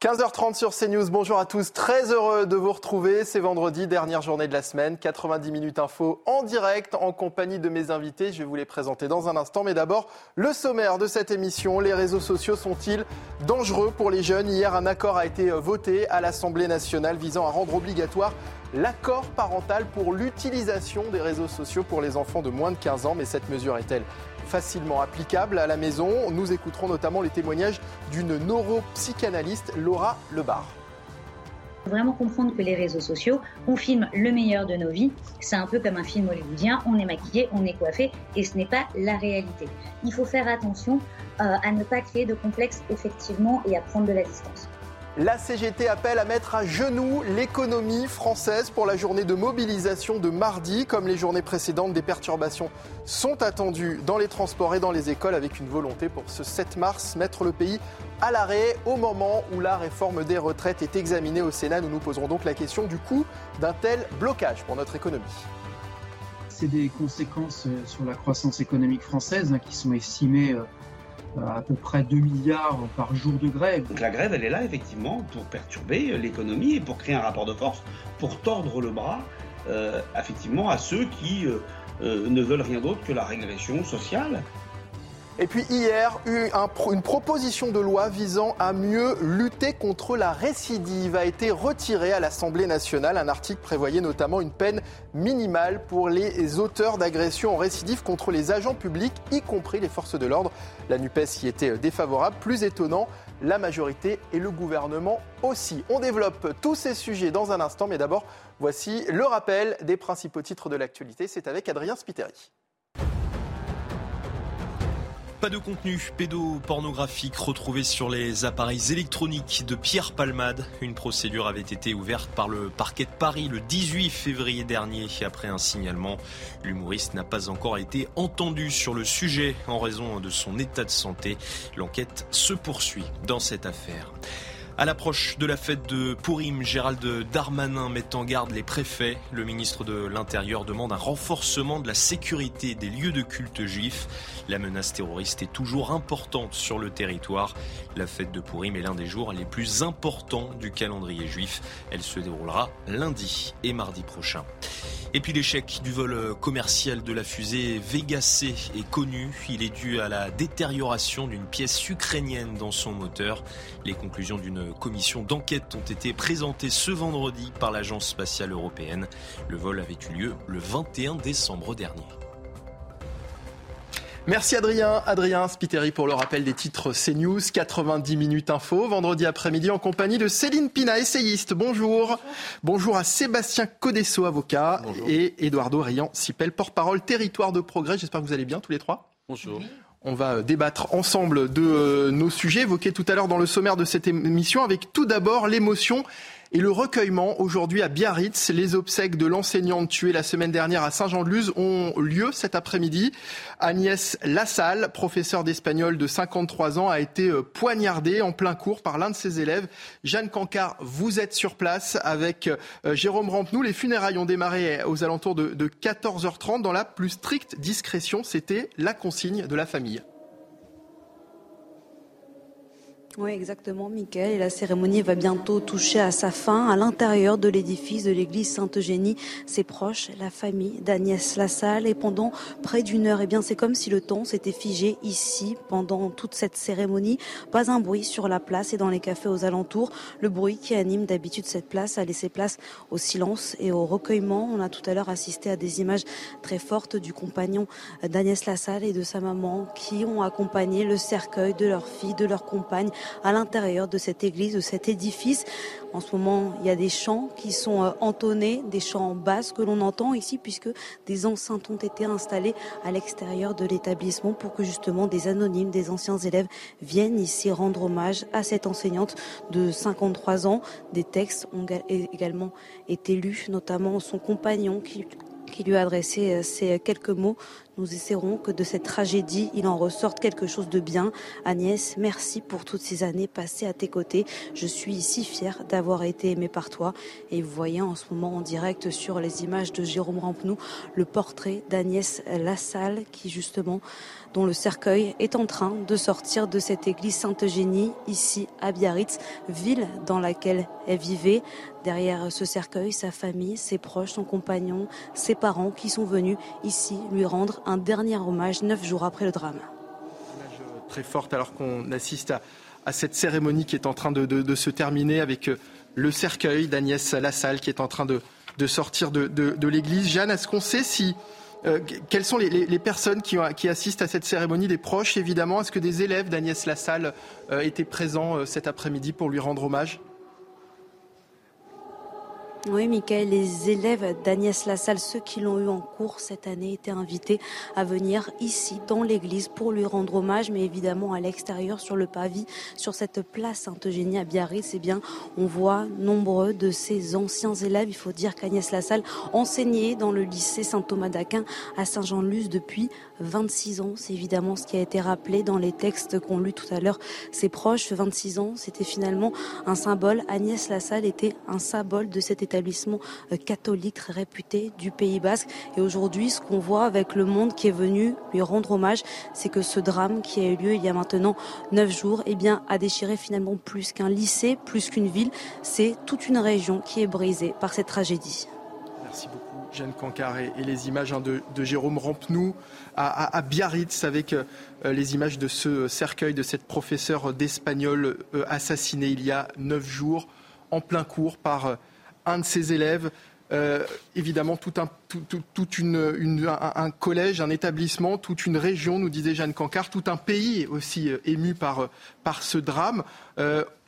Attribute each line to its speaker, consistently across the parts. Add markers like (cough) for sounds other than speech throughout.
Speaker 1: 15h30 sur CNews, bonjour à tous, très heureux de vous retrouver. C'est vendredi, dernière journée de la semaine, 90 minutes info en direct en compagnie de mes invités. Je vais vous les présenter dans un instant, mais d'abord, le sommaire de cette émission. Les réseaux sociaux sont-ils dangereux pour les jeunes? Hier, un accord a été voté à l'Assemblée nationale visant à rendre obligatoire l'accord parental pour l'utilisation des réseaux sociaux pour les enfants de moins de 15 ans. Mais cette mesure est-elle facilement applicable à la maison Nous écouterons notamment les témoignages d'une neuropsychanalyste, Laura Lebar
Speaker 2: vraiment comprendre que les réseaux sociaux, on filme le meilleur de nos vies. C'est un peu comme un film hollywoodien, on est maquillé, on est coiffé, et ce n'est pas la réalité. Il faut faire attention euh, à ne pas créer de complexe effectivement et à prendre de la distance.
Speaker 1: La CGT appelle à mettre à genoux l'économie française pour la journée de mobilisation de mardi. Comme les journées précédentes, des perturbations sont attendues dans les transports et dans les écoles avec une volonté pour ce 7 mars mettre le pays à l'arrêt au moment où la réforme des retraites est examinée au Sénat. Nous nous poserons donc la question du coût d'un tel blocage pour notre économie.
Speaker 3: C'est des conséquences euh, sur la croissance économique française hein, qui sont estimées euh, à peu près 2 milliards par jour de grève.
Speaker 4: Donc la grève, elle est là effectivement pour perturber l'économie et pour créer un rapport de force, pour tordre le bras euh, effectivement à ceux qui euh, euh, ne veulent rien d'autre que la régression sociale.
Speaker 1: Et puis hier, une proposition de loi visant à mieux lutter contre la récidive a été retirée à l'Assemblée nationale. Un article prévoyait notamment une peine minimale pour les auteurs d'agressions en récidive contre les agents publics, y compris les forces de l'ordre. La NUPES y était défavorable. Plus étonnant, la majorité et le gouvernement aussi. On développe tous ces sujets dans un instant, mais d'abord, voici le rappel des principaux titres de l'actualité. C'est avec Adrien Spiteri.
Speaker 5: Pas de contenu pédopornographique retrouvé sur les appareils électroniques de Pierre Palmade. Une procédure avait été ouverte par le parquet de Paris le 18 février dernier après un signalement. L'humoriste n'a pas encore été entendu sur le sujet en raison de son état de santé. L'enquête se poursuit dans cette affaire. À l'approche de la fête de Pourim, Gérald Darmanin met en garde les préfets. Le ministre de l'Intérieur demande un renforcement de la sécurité des lieux de culte juifs. La menace terroriste est toujours importante sur le territoire. La fête de Pourim est l'un des jours les plus importants du calendrier juif. Elle se déroulera lundi et mardi prochain. Et puis l'échec du vol commercial de la fusée Vega C est connu. Il est dû à la détérioration d'une pièce ukrainienne dans son moteur. Les conclusions d'une commission d'enquête ont été présentées ce vendredi par l'Agence spatiale européenne. Le vol avait eu lieu le 21 décembre dernier.
Speaker 1: Merci Adrien. Adrien Spiteri pour le rappel des titres CNews, 90 minutes info, vendredi après-midi en compagnie de Céline Pina, essayiste. Bonjour. Bonjour, à Sébastien Codesso, avocat, et Eduardo Rian Sipel, porte-parole territoire de progrès. J'espère que vous allez bien tous les trois.
Speaker 6: Bonjour.
Speaker 1: On va débattre ensemble de euh, nos sujets évoqués tout à l'heure dans le sommaire de cette émission avec tout d'abord l'émotion et le recueillement, aujourd'hui à Biarritz, les obsèques de l'enseignante tuée la semaine dernière à Saint-Jean-de-Luz ont lieu cet après-midi. Agnès Lassalle, professeure d'espagnol de 53 ans, a été euh, poignardée en plein cours par l'un de ses élèves. Jeanne Cancard, vous êtes sur place avec euh, Jérôme Rampenou. Les funérailles ont démarré aux alentours de 14h30 dans la plus stricte discrétion. C'était la consigne de la famille.
Speaker 7: Oui, exactement, Mickaël. Et la cérémonie va bientôt toucher à sa fin. À l'intérieur de l'édifice de l'église Sainte-Eugénie, ses proches, la famille d'Agnès Lassalle. Et pendant près d'une heure, eh bien, c'est comme si le temps s'était figé ici pendant toute cette cérémonie. Pas un bruit sur la place et dans les cafés aux alentours. Le bruit qui anime d'habitude cette place a laissé place au silence et au recueillement. On a tout à l'heure assisté à des images très fortes du compagnon d'Agnès Lassalle et de sa maman qui ont accompagné le cercueil de leur fille, de leur compagne à l'intérieur de cette église, de cet édifice. En ce moment, il y a des chants qui sont euh, entonnés, des chants en basse que l'on entend ici puisque des enceintes ont été installées à l'extérieur de l'établissement pour que justement des anonymes, des anciens élèves viennent ici rendre hommage à cette enseignante de 53 ans. Des textes ont également été lus, notamment son compagnon qui qui lui a adressé euh, ces quelques mots. Nous essaierons que de cette tragédie, il en ressorte quelque chose de bien. Agnès, merci pour toutes ces années passées à tes côtés. Je suis si fière d'avoir été aimée par toi. Et vous voyez en ce moment en direct sur les images de Jérôme Rampenou le portrait d'Agnès Lassalle qui justement dont le cercueil est en train de sortir de cette église Sainte-Eugénie, ici à Biarritz, ville dans laquelle elle vivait. Derrière ce cercueil, sa famille, ses proches, son compagnon, ses parents qui sont venus ici lui rendre un dernier hommage neuf jours après le drame.
Speaker 1: Très forte alors qu'on assiste à, cette cérémonie qui est en train de, se terminer avec euh, le cercueil d'Agnès Lassalle qui est en train de, sortir de, l'église. Jeanne, est-ce qu'on sait si euh, quelles sont les, personnes qui, assistent à cette cérémonie? Des proches, évidemment. Est-ce que des élèves d'Agnès Lassalle euh, étaient présents cet après-midi pour lui rendre hommage?
Speaker 7: Oui, Michael, les élèves d'Agnès Lassalle, ceux qui l'ont eu en cours cette année, étaient invités à venir ici, dans l'église, pour lui rendre hommage, mais évidemment à l'extérieur, sur le pavis, sur cette place Sainte-Eugénie à Biarritz, eh bien, on voit nombreux de ces anciens élèves. Il faut dire qu'Agnès Lassalle enseignait dans le lycée Saint-Thomas d'Aquin à Saint-Jean-de-Luz depuis 26 ans. C'est évidemment ce qui a été rappelé dans les textes qu'ont lu tout à l'heure ses proches. 26 ans, c'était finalement un symbole. Agnès Lassalle était un symbole de cet établissement euh, catholique très réputé du Pays Basque. Et aujourd'hui, ce qu'on voit avec le monde qui est venu lui rendre hommage, c'est que ce drame qui a eu lieu il y a maintenant neuf jours, eh bien, a déchiré finalement plus qu'un lycée, plus qu'une ville. C'est toute une région qui est brisée par cette tragédie.
Speaker 1: Merci beaucoup. Jeanne Cancar et, les images hein, de, Jérôme Rampenou à, Biarritz avec euh, les images de ce cercueil de cette professeure d'espagnol euh, assassinée il y a neuf jours en plein cours par euh, un de ses élèves. évidemment, tout, un, un, collège, un établissement, toute une région, nous disait Jeanne Cancard, tout un pays aussi ému par, par ce drame.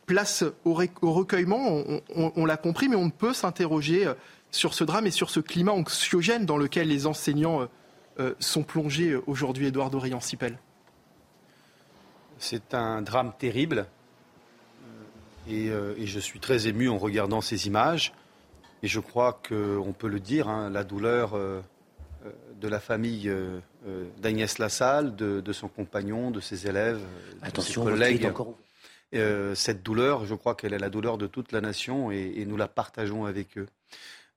Speaker 1: place au, recueillement, on l'a compris, mais on ne peut s'interroger sur ce drame et sur ce climat anxiogène dans lequel les enseignants euh, euh, sont plongés euh, aujourd'hui, Édouard Dorian-Sipel
Speaker 6: C'est un drame terrible et, je suis très ému en regardant ces images. Et je crois qu'on peut le dire, hein, la douleur de la famille d'Agnès Lassalle, de, son compagnon, de ses élèves, de ses collègues. cette douleur, je crois qu'elle est la douleur de toute la nation et nous la partageons avec eux.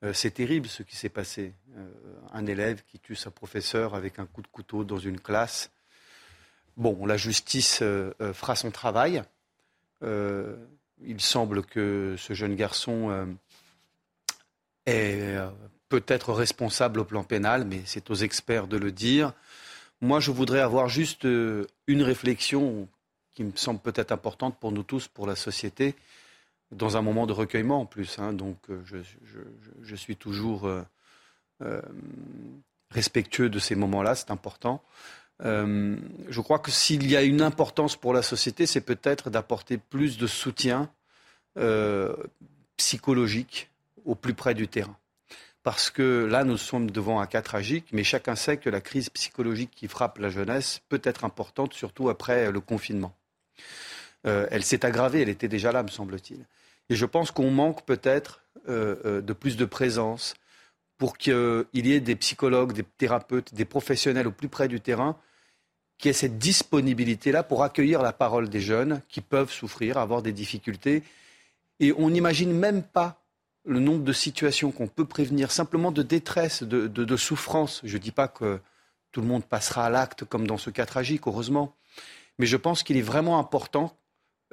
Speaker 6: Euh, c'est terrible ce qui s'est passé. Euh, un élève qui tue sa professeure avec un coup de couteau dans une classe. Bon, la justice euh, fera son travail. il semble que ce jeune garçon est peut-être responsable au plan pénal, mais c'est aux experts de le dire. Moi, je voudrais avoir juste une réflexion qui me semble peut-être importante pour nous tous, pour la société dans un moment de recueillement en plus. Hein, donc euh, je, suis toujours euh, euh, respectueux de ces moments-là, c'est important. je crois que s'il y a une importance pour la société, c'est peut-être d'apporter plus de soutien psychologique au plus près du terrain. Parce que là, nous sommes devant un cas tragique, mais chacun sait que la crise psychologique qui frappe la jeunesse peut être importante, surtout après le confinement. elle s'est aggravée, elle était déjà là, me semble-t-il. Et je pense qu'on manque peut-être euh, euh, de plus de présence pour qu'il y ait des psychologues, des thérapeutes, des professionnels au plus près du terrain qui aient cette disponibilité-là pour accueillir la parole des jeunes qui peuvent souffrir, avoir des difficultés. Et on n'imagine même pas le nombre de situations qu'on peut prévenir, simplement de détresse, de, souffrance. Je ne dis pas que tout le monde passera à l'acte comme dans ce cas tragique, heureusement. Mais je pense qu'il est vraiment important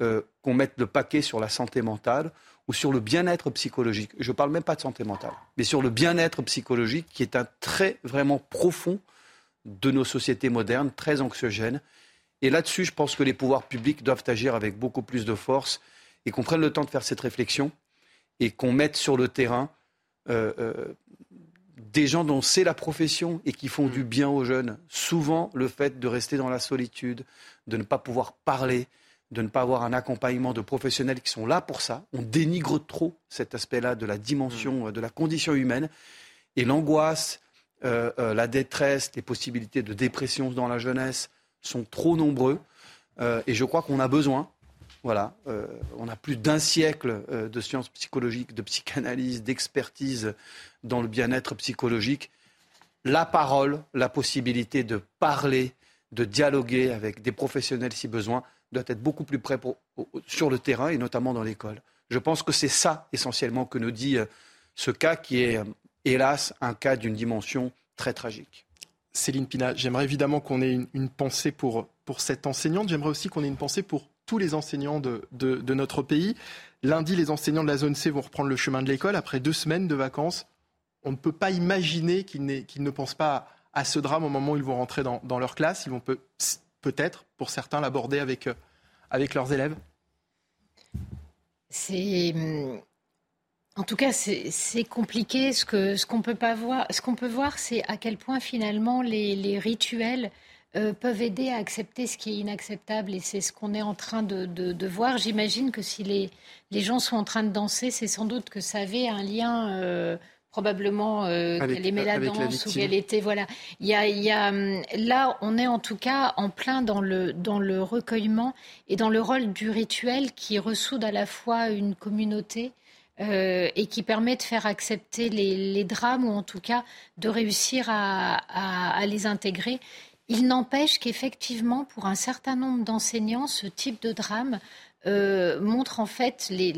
Speaker 6: euh, qu'on mette le paquet sur la santé mentale ou sur le bien-être psychologique. Je ne parle même pas de santé mentale, mais sur le bien-être psychologique qui est un trait vraiment profond de nos sociétés modernes, très anxiogènes. Et là-dessus, je pense que les pouvoirs publics doivent agir avec beaucoup plus de force et qu'on prenne le temps de faire cette réflexion et qu'on mette sur le terrain euh, euh, des gens dont c'est la profession et qui font du bien aux jeunes. Souvent, le fait de rester dans la solitude, de ne pas pouvoir parler, de ne pas avoir un accompagnement de professionnels qui sont là pour ça. On dénigre trop cet aspect-là de la dimension, mmh. de la condition humaine. Et l'angoisse, euh, euh, la détresse, les possibilités de dépression dans la jeunesse sont trop nombreux. Euh, et je crois qu'on a besoin, voilà, on a plus d'un siècle de sciences psychologiques, de psychanalyse, d'expertise dans le bien-être psychologique. La parole, la possibilité de parler, de dialoguer avec des professionnels si besoin, doit être beaucoup plus près sur le terrain et notamment dans l'école. Je pense que c'est ça essentiellement que nous dit ce cas qui est hélas, un cas d'une dimension très tragique.
Speaker 1: Céline Pina, j'aimerais évidemment qu'on ait une, pensée pour, pour cette enseignante. J'aimerais aussi qu'on ait une pensée pour tous les enseignants de, notre pays. Lundi, les enseignants de la zone C vont reprendre le chemin de l'école après deux semaines de vacances. On ne peut pas imaginer qu'ils ne pensent pas à, ce drame au moment où ils vont rentrer dans, leur classe. Ils vont peut, peut-être, pour certains, l'aborder avec, euh, avec leurs élèves.
Speaker 8: C'est hum, en tout cas, c'est compliqué. Ce qu'on ce peut pas voir, ce qu'on peut voir, c'est à quel point finalement les rituels euh, peuvent aider à accepter ce qui est inacceptable. Et c'est ce qu'on est en train de, de, de voir. J'imagine que si les, les, gens sont en train de danser, c'est sans doute que ça avait un lien. Euh, probablement euh, qu'elle aimait la danse ou qu'elle était voilà il y a, il y a hum, là on est en tout cas en plein dans le dans le recueillement et dans le rôle du rituel qui ressoude à la fois une communauté euh, et qui permet de faire accepter les, drames ou en tout cas de réussir à, les intégrer. Il n'empêche qu'effectivement, pour un certain nombre d'enseignants, ce type de drame euh, montre en fait les,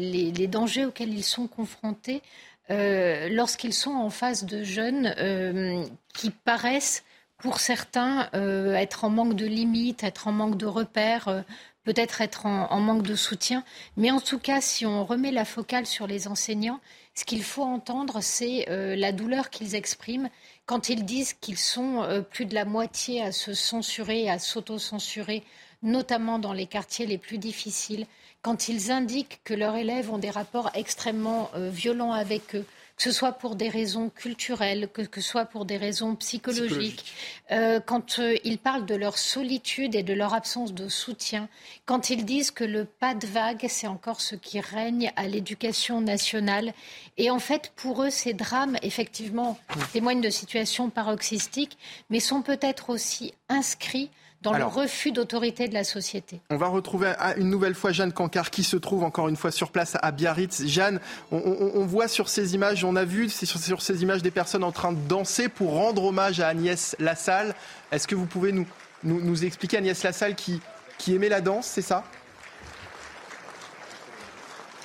Speaker 8: dangers auxquels ils sont confrontés euh, lorsqu'ils sont en face de jeunes qui paraissent pour certains être en manque de limites, être en manque de repères, peut-être être en, manque de soutien. Mais en tout cas, si on remet la focale sur les enseignants, ce qu'il faut entendre, c'est euh, la douleur qu'ils expriment quand ils disent qu'ils sont euh, plus de la moitié à se censurer, à s'auto-censurer, notamment dans les quartiers les plus difficiles, quand ils indiquent que leurs élèves ont des rapports extrêmement euh, violents avec eux, que ce soit pour des raisons culturelles, que, ce soit pour des raisons psychologiques, euh, quand euh, ils parlent de leur solitude et de leur absence de soutien, quand ils disent que le pas de vague, c'est encore ce qui règne à l'éducation nationale. Et en fait, pour eux, ces drames, effectivement, témoignent de situations paroxystiques, mais sont peut-être aussi inscrits dans le refus d'autorité de la société.
Speaker 1: On va retrouver une nouvelle fois Jeanne Cancard qui se trouve encore une fois sur place à Biarritz. Jeanne, on, voit sur ces images, on a vu sur, sur, ces images des personnes en train de danser pour rendre hommage à Agnès Lassalle. Est-ce que vous pouvez nous, nous, expliquer Agnès Lassalle qui, qui aimait la danse, c'est ça?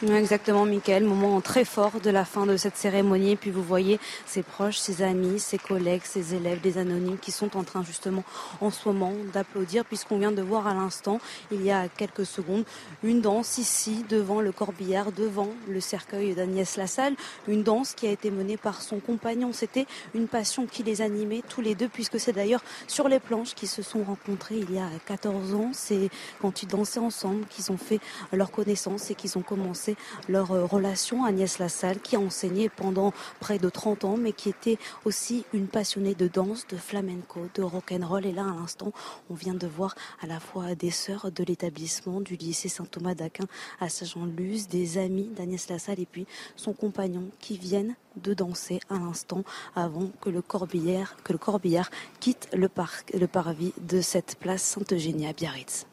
Speaker 7: Exactement, Michael. Moment très fort de la fin de cette cérémonie. Et puis vous voyez ses proches, ses amis, ses collègues, ses élèves, des anonymes qui sont en train justement en ce moment d'applaudir puisqu'on vient de voir à l'instant, il y a quelques secondes, une danse ici devant le corbillard, devant le cercueil d'Agnès Lassalle. Une danse qui a été menée par son compagnon. C'était une passion qui les animait tous les deux puisque c'est d'ailleurs sur les planches qu'ils se sont rencontrés il y a 14 ans. C'est quand ils dansaient ensemble qu'ils ont fait leur connaissance et qu'ils ont commencé leur euh, relation. Agnès Lassalle, qui a enseigné pendant près de 30 ans, mais qui était aussi une passionnée de danse, de flamenco, de rock'n'roll. Et là, à l'instant, on vient de voir à la fois des sœurs de l'établissement du lycée Saint-Thomas d'Aquin à Saint-Jean-de-Luz, des amis d'Agnès Lassalle et puis son compagnon qui viennent de danser à l'instant avant que le corbillard, que le corbillard quitte le, parc, le parvis de cette place Sainte-Eugénie à Biarritz.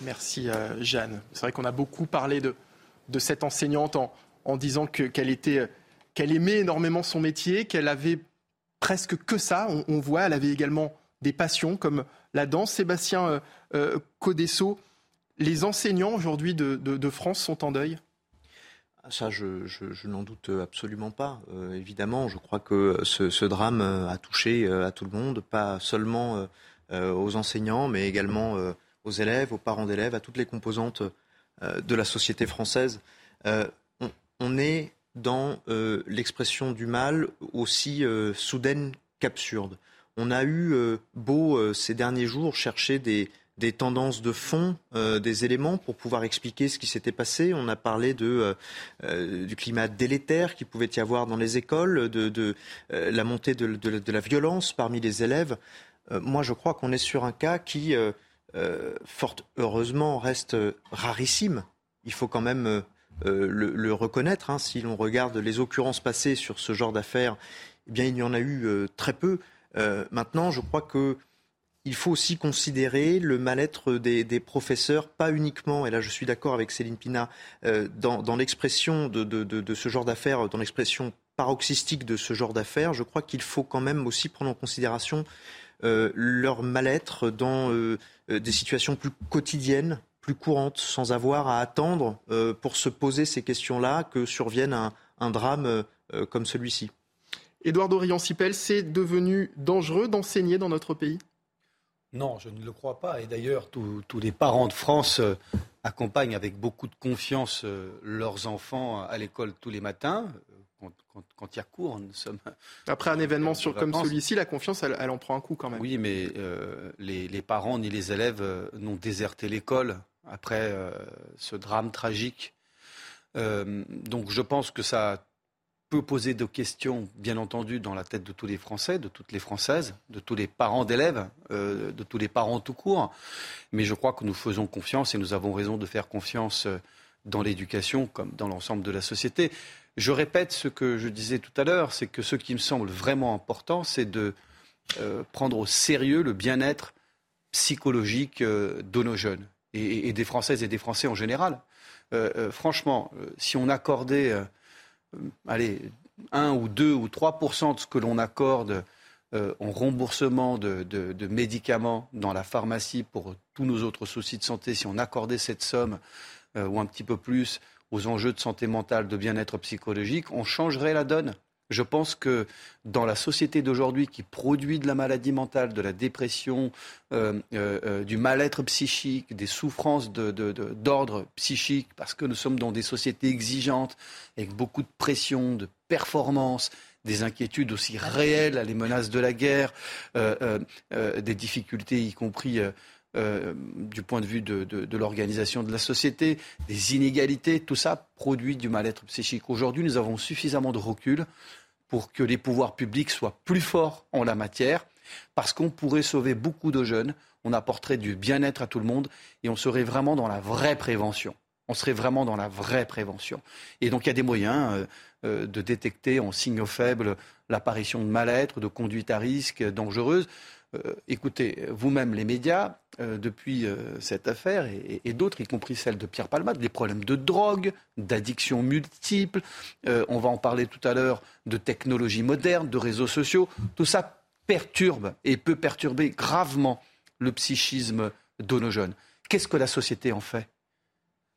Speaker 1: Merci euh, Jeanne. C'est vrai qu'on a beaucoup parlé de, de cette enseignante en, disant qu'elle était qu'elle aimait énormément son métier, qu'elle avait presque que ça. On, voit, elle avait également des passions comme la danse. Sébastien euh, euh, Codesso, les enseignants aujourd'hui de, France sont en deuil?
Speaker 9: Ça, je, n'en doute absolument pas. Euh, évidemment, je crois que ce, drame a touché à tout le monde, pas seulement aux enseignants, mais également aux élèves, aux parents d'élèves, à toutes les composantes euh, de la société française. Euh, on, est dans euh, l'expression du mal aussi soudaine qu'absurde. On a eu beau ces derniers jours chercher des, tendances de fond, des éléments pour pouvoir expliquer ce qui s'était passé. On a parlé du climat délétère qui pouvait y avoir dans les écoles, de, la montée de, la violence parmi les élèves. moi, je crois qu'on est sur un cas qui fort heureusement, reste rarissime. Il faut quand même le, reconnaître. Hein. Si l'on regarde les occurrences passées sur ce genre d'affaires, eh bien, il y en a eu très peu. maintenant, je crois que il faut aussi considérer le mal-être des, professeurs, pas uniquement, et là je suis d'accord avec Céline Pina, euh, dans, l'expression de, ce genre d'affaires, dans l'expression paroxystique de ce genre d'affaires, je crois qu'il faut quand même aussi prendre en considération euh, leur mal-être dans euh, des situations plus quotidiennes, plus courantes, sans avoir à attendre pour se poser ces questions-là que survienne un, drame comme celui-ci.
Speaker 1: Édouard Dorian-Sipel, c'est devenu dangereux d'enseigner dans notre pays?
Speaker 6: Non, je ne le crois pas. Et d'ailleurs, tous les parents de France euh, accompagnent avec beaucoup de confiance euh, leurs enfants à l'école tous les matins. Euh, quand, nous sommes. (laughs)
Speaker 1: Après un événement sur, comme celui-ci, la confiance, elle, en prend un coup quand même.
Speaker 6: Oui, mais les, parents ni les élèves n'ont déserté l'école après ce drame tragique. donc je pense que ça peut poser des questions, bien entendu, dans la tête de tous les Français, de toutes les Françaises, de tous les parents d'élèves, euh, de tous les parents tout court. Mais je crois que nous faisons confiance et nous avons raison de faire confiance euh, dans l'éducation comme dans l'ensemble de la société. Je répète ce que je disais tout à l'heure, c'est que ce qui me semble vraiment important, c'est de euh, prendre au sérieux le bien-être psychologique de nos jeunes et, des Françaises et des Français en général. franchement, si on accordait euh, allez, 1 ou 2 ou 3% de ce que l'on accorde euh, en remboursement de, médicaments dans la pharmacie pour tous nos autres soucis de santé, si on accordait cette somme euh, ou un petit peu plus aux enjeux de santé mentale, de bien-être psychologique, on changerait la donne. Je pense que dans la société d'aujourd'hui qui produit de la maladie mentale, de la dépression, euh, euh, euh, du mal-être psychique, des souffrances d'ordre psychique, parce que nous sommes dans des sociétés exigeantes, avec beaucoup de pression, de performance, des inquiétudes aussi réelles, les menaces de la guerre, des difficultés, y compris euh, du point de vue de, l'organisation de la société, des inégalités, tout ça produit du mal-être psychique. Aujourd'hui, nous avons suffisamment de recul pour que les pouvoirs publics soient plus forts en la matière, parce qu'on pourrait sauver beaucoup de jeunes, on apporterait du bien-être à tout le monde, et on serait vraiment dans la vraie prévention. On serait vraiment dans la vraie prévention. Et donc il y a des moyens euh, euh, de détecter en signaux faibles l'apparition de mal-être, de conduite à risque dangereuse. Euh, écoutez, vous-même, les médias, euh, depuis euh, cette affaire et, d'autres, y compris celle de Pierre Palmade, des problèmes de drogue, d'addiction multiples, on va en parler tout à l'heure, de technologies modernes, de réseaux sociaux, tout ça perturbe et peut perturber gravement le psychisme de nos jeunes. Qu'est-ce que la société en fait?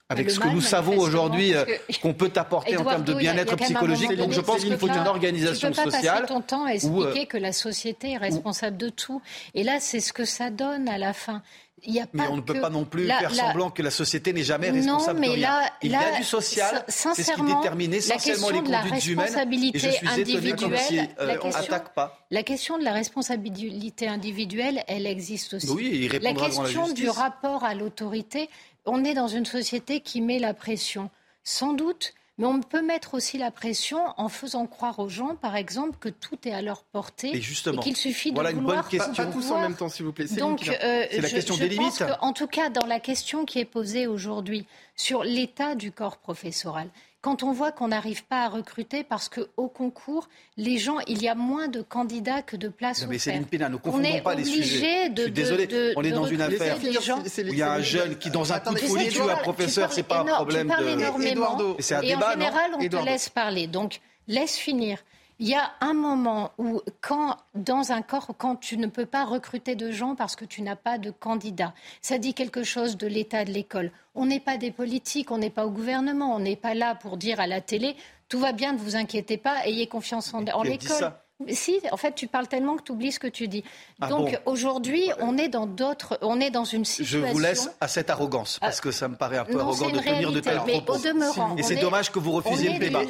Speaker 6: Avec ce que nous savons aujourd'hui euh, qu'on peut apporter en termes de bien-être psychologique. Donc je pense qu'il faut une organisation
Speaker 8: tu peux pas
Speaker 6: sociale.
Speaker 8: Passer ton temps à expliquer que la société est responsable de tout. Et là, c'est ce que ça donne à la fin.
Speaker 6: Il y a mais on ne peut pas non plus faire semblant que la société n'est jamais responsable
Speaker 8: non, mais
Speaker 6: de
Speaker 8: rien.
Speaker 6: Là, Il y a du social, c'est ce qui détermine essentiellement les conduites humaines. Et je suis étonné s'y euh, pas.
Speaker 8: La question de la responsabilité individuelle, elle existe aussi.
Speaker 6: Oui, il
Speaker 8: la question du rapport à l'autorité, on est dans une société qui met la pression. Sans doute, mais on peut mettre aussi la pression en faisant croire aux gens, par exemple, que tout est à leur portée et, qu'il suffit
Speaker 6: voilà
Speaker 8: de
Speaker 6: vouloir.
Speaker 1: Une bonne question. Pas, tous en même temps, s'il vous plaît.
Speaker 8: Donc, euh,
Speaker 6: c'est la question des limites.
Speaker 8: en tout cas, dans la question qui est posée aujourd'hui sur l'état du corps professoral, quand on voit qu'on n'arrive pas à recruter parce qu'au concours, les gens, il y a moins de candidats que de places
Speaker 6: non, mais
Speaker 8: Céline
Speaker 6: Pina, ne confondons pas les sujets.
Speaker 8: De,
Speaker 6: Je suis désolé, on est dans une affaire où il y a un jeune qui, dans un coup de folie, tue un professeur, c'est pas un problème
Speaker 8: de...
Speaker 6: énormément,
Speaker 8: et en général, on te laisse parler. Donc, laisse finir. Il y a un moment où, quand, dans un corps, quand tu ne peux pas recruter de gens parce que tu n'as pas de candidats, ça dit quelque chose de l'état de l'école. On n'est pas des politiques, on n'est pas au gouvernement, on n'est pas là pour dire à la télé tout va bien, ne vous inquiétez pas, ayez confiance en, en l'école. Si, en fait, tu parles tellement que tu oublies ce que tu dis. Ah Donc aujourd'hui, on est dans d'autres, on est dans une situation.
Speaker 6: Je vous laisse à cette arrogance parce que ça me paraît un peu arrogant de tenir de tels
Speaker 8: mais Au demeurant,
Speaker 6: et c'est dommage que vous refusiez le débat.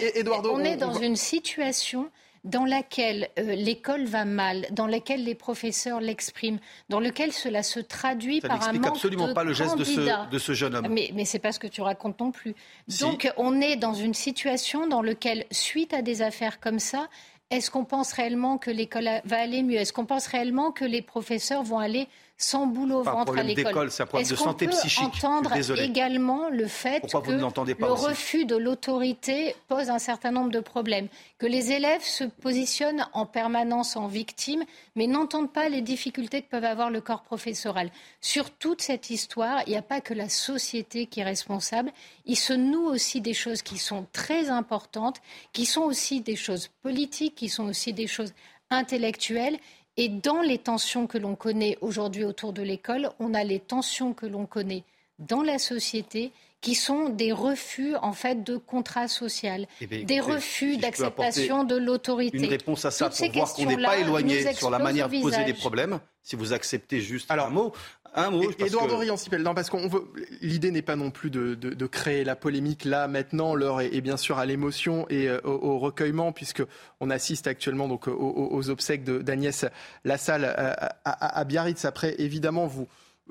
Speaker 8: on est dans une situation dans laquelle euh, l'école va mal, dans laquelle les professeurs l'expriment, dans lequel cela se traduit par un manque
Speaker 6: absolument pas le geste de ce, de ce, jeune homme.
Speaker 8: Mais, mais c'est pas ce que tu racontes non plus. Donc on est dans une situation dans laquelle, suite à des affaires comme ça, est-ce qu'on pense réellement que l'école va aller mieux? Est-ce qu'on pense réellement que les professeurs vont aller sans boulot au ventre à l'école.
Speaker 6: C'est un problème de santé psychique.
Speaker 8: entendre également le fait que le refus de l'autorité pose un certain nombre de problèmes, que les élèves se positionnent en permanence en victime, mais n'entendent pas les difficultés que peuvent avoir le corps professoral. Sur toute cette histoire, il n'y a pas que la société qui est responsable. Il se noue aussi des choses qui sont très importantes, qui sont aussi des choses politiques, qui sont aussi des choses intellectuelles. Et dans les tensions que l'on connaît aujourd'hui autour de l'école, on a les tensions que l'on connaît dans la société qui sont des refus en fait de contrat social, eh des refus d'acceptation de l'autorité.
Speaker 6: Une réponse à ça pour voir qu'on n'est pas éloigné sur la manière de poser des problèmes. Si vous acceptez juste un mot, un mot.
Speaker 1: Édouard de non, parce qu'on veut. L'idée n'est pas non plus de, créer la polémique là maintenant. L'heure est, bien sûr à l'émotion et euh, au, recueillement, puisque on assiste actuellement donc aux, obsèques d'Agnès Lassalle à, à, à, Biarritz. Après, évidemment, vous,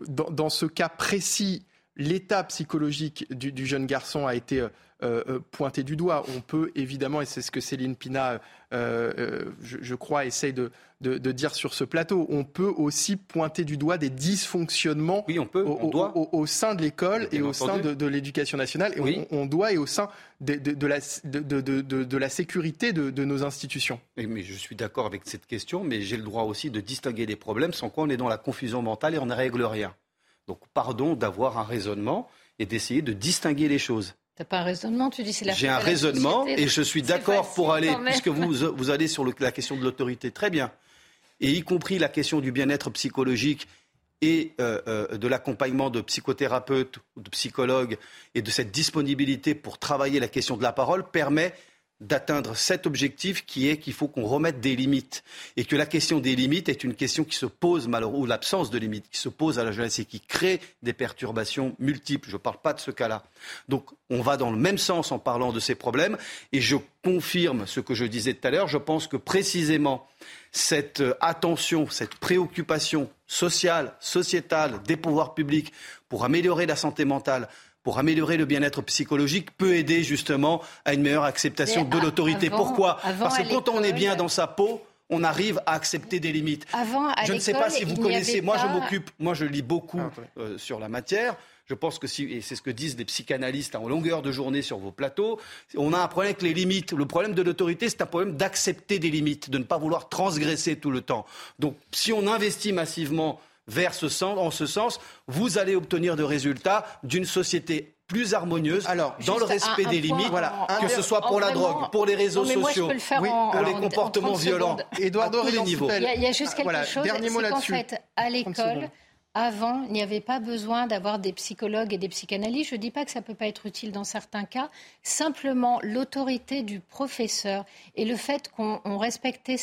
Speaker 1: dans ce cas précis l'état psychologique du, jeune garçon a été euh, euh, pointé du doigt. On peut évidemment, et c'est ce que Céline Pina, euh, je, crois, essaye de, dire sur ce plateau, on peut aussi pointer du doigt des dysfonctionnements
Speaker 6: oui, on peut,
Speaker 1: au, sein de l'école et au sein de, l'éducation nationale. Et on, doit, et au sein de, la, de la, sécurité de, nos institutions.
Speaker 6: Mais je suis d'accord avec cette question, mais j'ai le droit aussi de distinguer les problèmes, sans quoi on est dans la confusion mentale et on ne règle rien. Donc pardon d'avoir un raisonnement et d'essayer de distinguer les choses.
Speaker 8: T'as pas un raisonnement, tu dis c'est la
Speaker 6: J'ai un raisonnement et je suis d'accord pour aller, puisque vous, (laughs) vous allez sur la question de l'autorité, très bien, et y compris la question du bien-être psychologique et euh, euh, de l'accompagnement de psychothérapeutes ou de psychologues et de cette disponibilité pour travailler la question de la parole permet d'atteindre cet objectif qui est qu'il faut qu'on remette des limites et que la question des limites est une question qui se pose malheureusement ou l'absence de limites qui se pose à la jeunesse et qui crée des perturbations multiples. Je ne parle pas de ce cas-là. Donc on va dans le même sens en parlant de ces problèmes et je confirme ce que je disais tout à l'heure. Je pense que précisément cette euh, attention, cette préoccupation sociale, sociétale des pouvoirs publics pour améliorer la santé mentale, pour améliorer le bien-être psychologique peut aider justement à une meilleure acceptation de l'autorité. Pourquoi Parce que quand on est bien dans sa peau, on arrive à accepter des limites. je ne sais pas si vous connaissez, moi je m'occupe, moi je lis beaucoup ah, euh, sur la matière. Je pense que si, et c'est ce que disent les psychanalystes en longueur de journée sur vos plateaux, on a un problème avec les limites. Le problème de l'autorité, c'est un problème d'accepter des limites, de ne pas vouloir transgresser tout le temps. Donc si on investit massivement vers ce sens, en ce sens, vous allez obtenir de résultats d'une société plus harmonieuse Alors, dans le respect des limites, voilà, que ce soit pour la drogue, pour les réseaux sociaux, pour les comportements violents,
Speaker 1: Edouard tous les niveaux.
Speaker 8: Il y, a, juste quelque chose, c'est qu'en fait, à l'école, avant, il n'y avait pas besoin d'avoir des psychologues et des psychanalystes. Je ne dis pas que ça ne peut pas être utile dans certains cas. Simplement, l'autorité du professeur et le fait qu'on respectait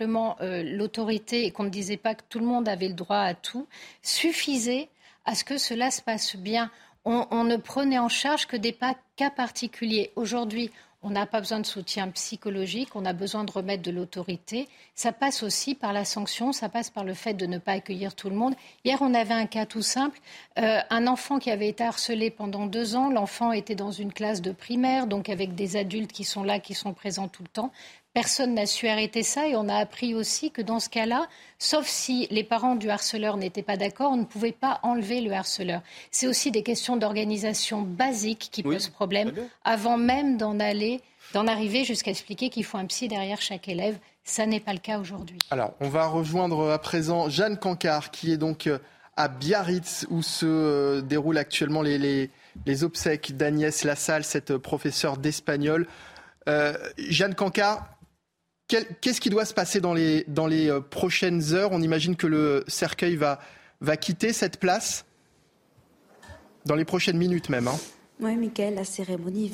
Speaker 8: euh, l'autorité et qu'on ne disait pas que tout le monde avait le droit à tout, suffisait à ce que cela se passe bien. On, ne prenait en charge que des cas particuliers. Aujourd'hui, on n'a pas besoin de soutien psychologique, on a besoin de remettre de l'autorité. Ça passe aussi par la sanction, ça passe par le fait de ne pas accueillir tout le monde. Hier, on avait un cas tout simple, euh, un enfant qui avait été harcelé pendant deux ans. L'enfant était dans une classe de primaire, donc avec des adultes qui sont là, qui sont présents tout le temps. Personne n'a su arrêter ça et on a appris aussi que dans ce cas-là, sauf si les parents du harceleur n'étaient pas d'accord, on ne pouvait pas enlever le harceleur. C'est aussi des questions d'organisation basique qui posent problème avant même d'en aller, d'en arriver jusqu'à expliquer qu'il faut un psy derrière chaque élève. Ça n'est pas le cas aujourd'hui.
Speaker 1: Alors, on va rejoindre à présent Jeanne Cancard, qui est donc euh, à Biarritz, où se euh, déroulent actuellement les, les, obsèques d'Agnès Lassalle, cette professeure d'espagnol. Euh, Jeanne Cancard, Qu'est-ce qui doit se passer dans les, dans les euh, prochaines heures? On imagine que le cercueil va, quitter cette place dans les prochaines minutes même. Hein.
Speaker 7: Oui, Michael, la cérémonie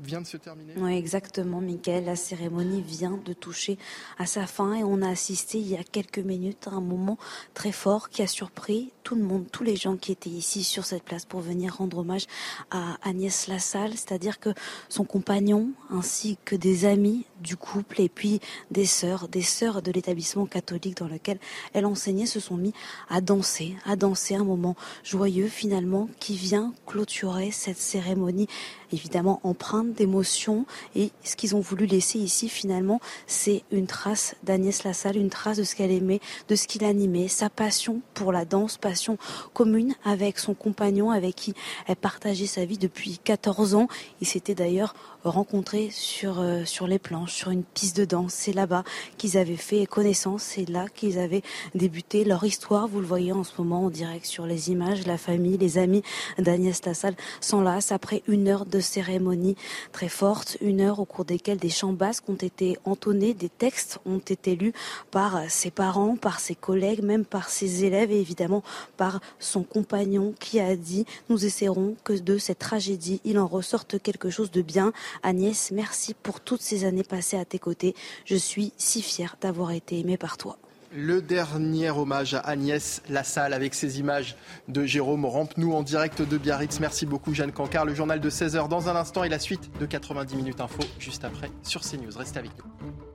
Speaker 1: vient de se terminer.
Speaker 7: Oui, exactement, Mickaël. La cérémonie vient de toucher à sa fin et on a assisté il y a quelques minutes à un moment très fort qui a surpris tout le monde, tous les gens qui étaient ici sur cette place pour venir rendre hommage à Agnès Lassalle, c'est-à-dire que son compagnon ainsi que des amis du couple et puis des sœurs, des sœurs de l'établissement catholique dans lequel elle enseignait se sont mis à danser, à danser un moment joyeux finalement qui vient clôturer cette cérémonie évidemment empreinte pleine d'émotions. Et ce qu'ils ont voulu laisser ici, finalement, c'est une trace d'Agnès Lassalle, une trace de ce qu'elle aimait, de ce qu'il animait, sa passion pour la danse, passion commune avec son compagnon, avec qui elle partageait sa vie depuis 14 ans. Ils s'étaient d'ailleurs rencontrés sur, euh, sur les planches, sur une piste de danse. C'est là-bas qu'ils avaient fait connaissance, c'est là qu'ils avaient débuté leur histoire. Vous le voyez en ce moment en direct sur les images. La famille, les amis d'Agnès Lassalle s'enlacent après une heure de cérémonie très forte, une heure au cours desquelles des chants basques ont été entonnés, des textes ont été lus par ses parents, par ses collègues, même par ses élèves et évidemment par son compagnon qui a dit nous essaierons que de cette tragédie il en ressorte quelque chose de bien. Agnès, merci pour toutes ces années passées à tes côtés. Je suis si fière d'avoir été aimée par toi.
Speaker 1: Le dernier hommage à Agnès Lassalle avec ces images de Jérôme Rampenou en direct de Biarritz. Merci beaucoup Jeanne Cancard. Le journal de 16h dans un instant et la suite de 90 minutes info juste après sur CNews. Restez avec nous.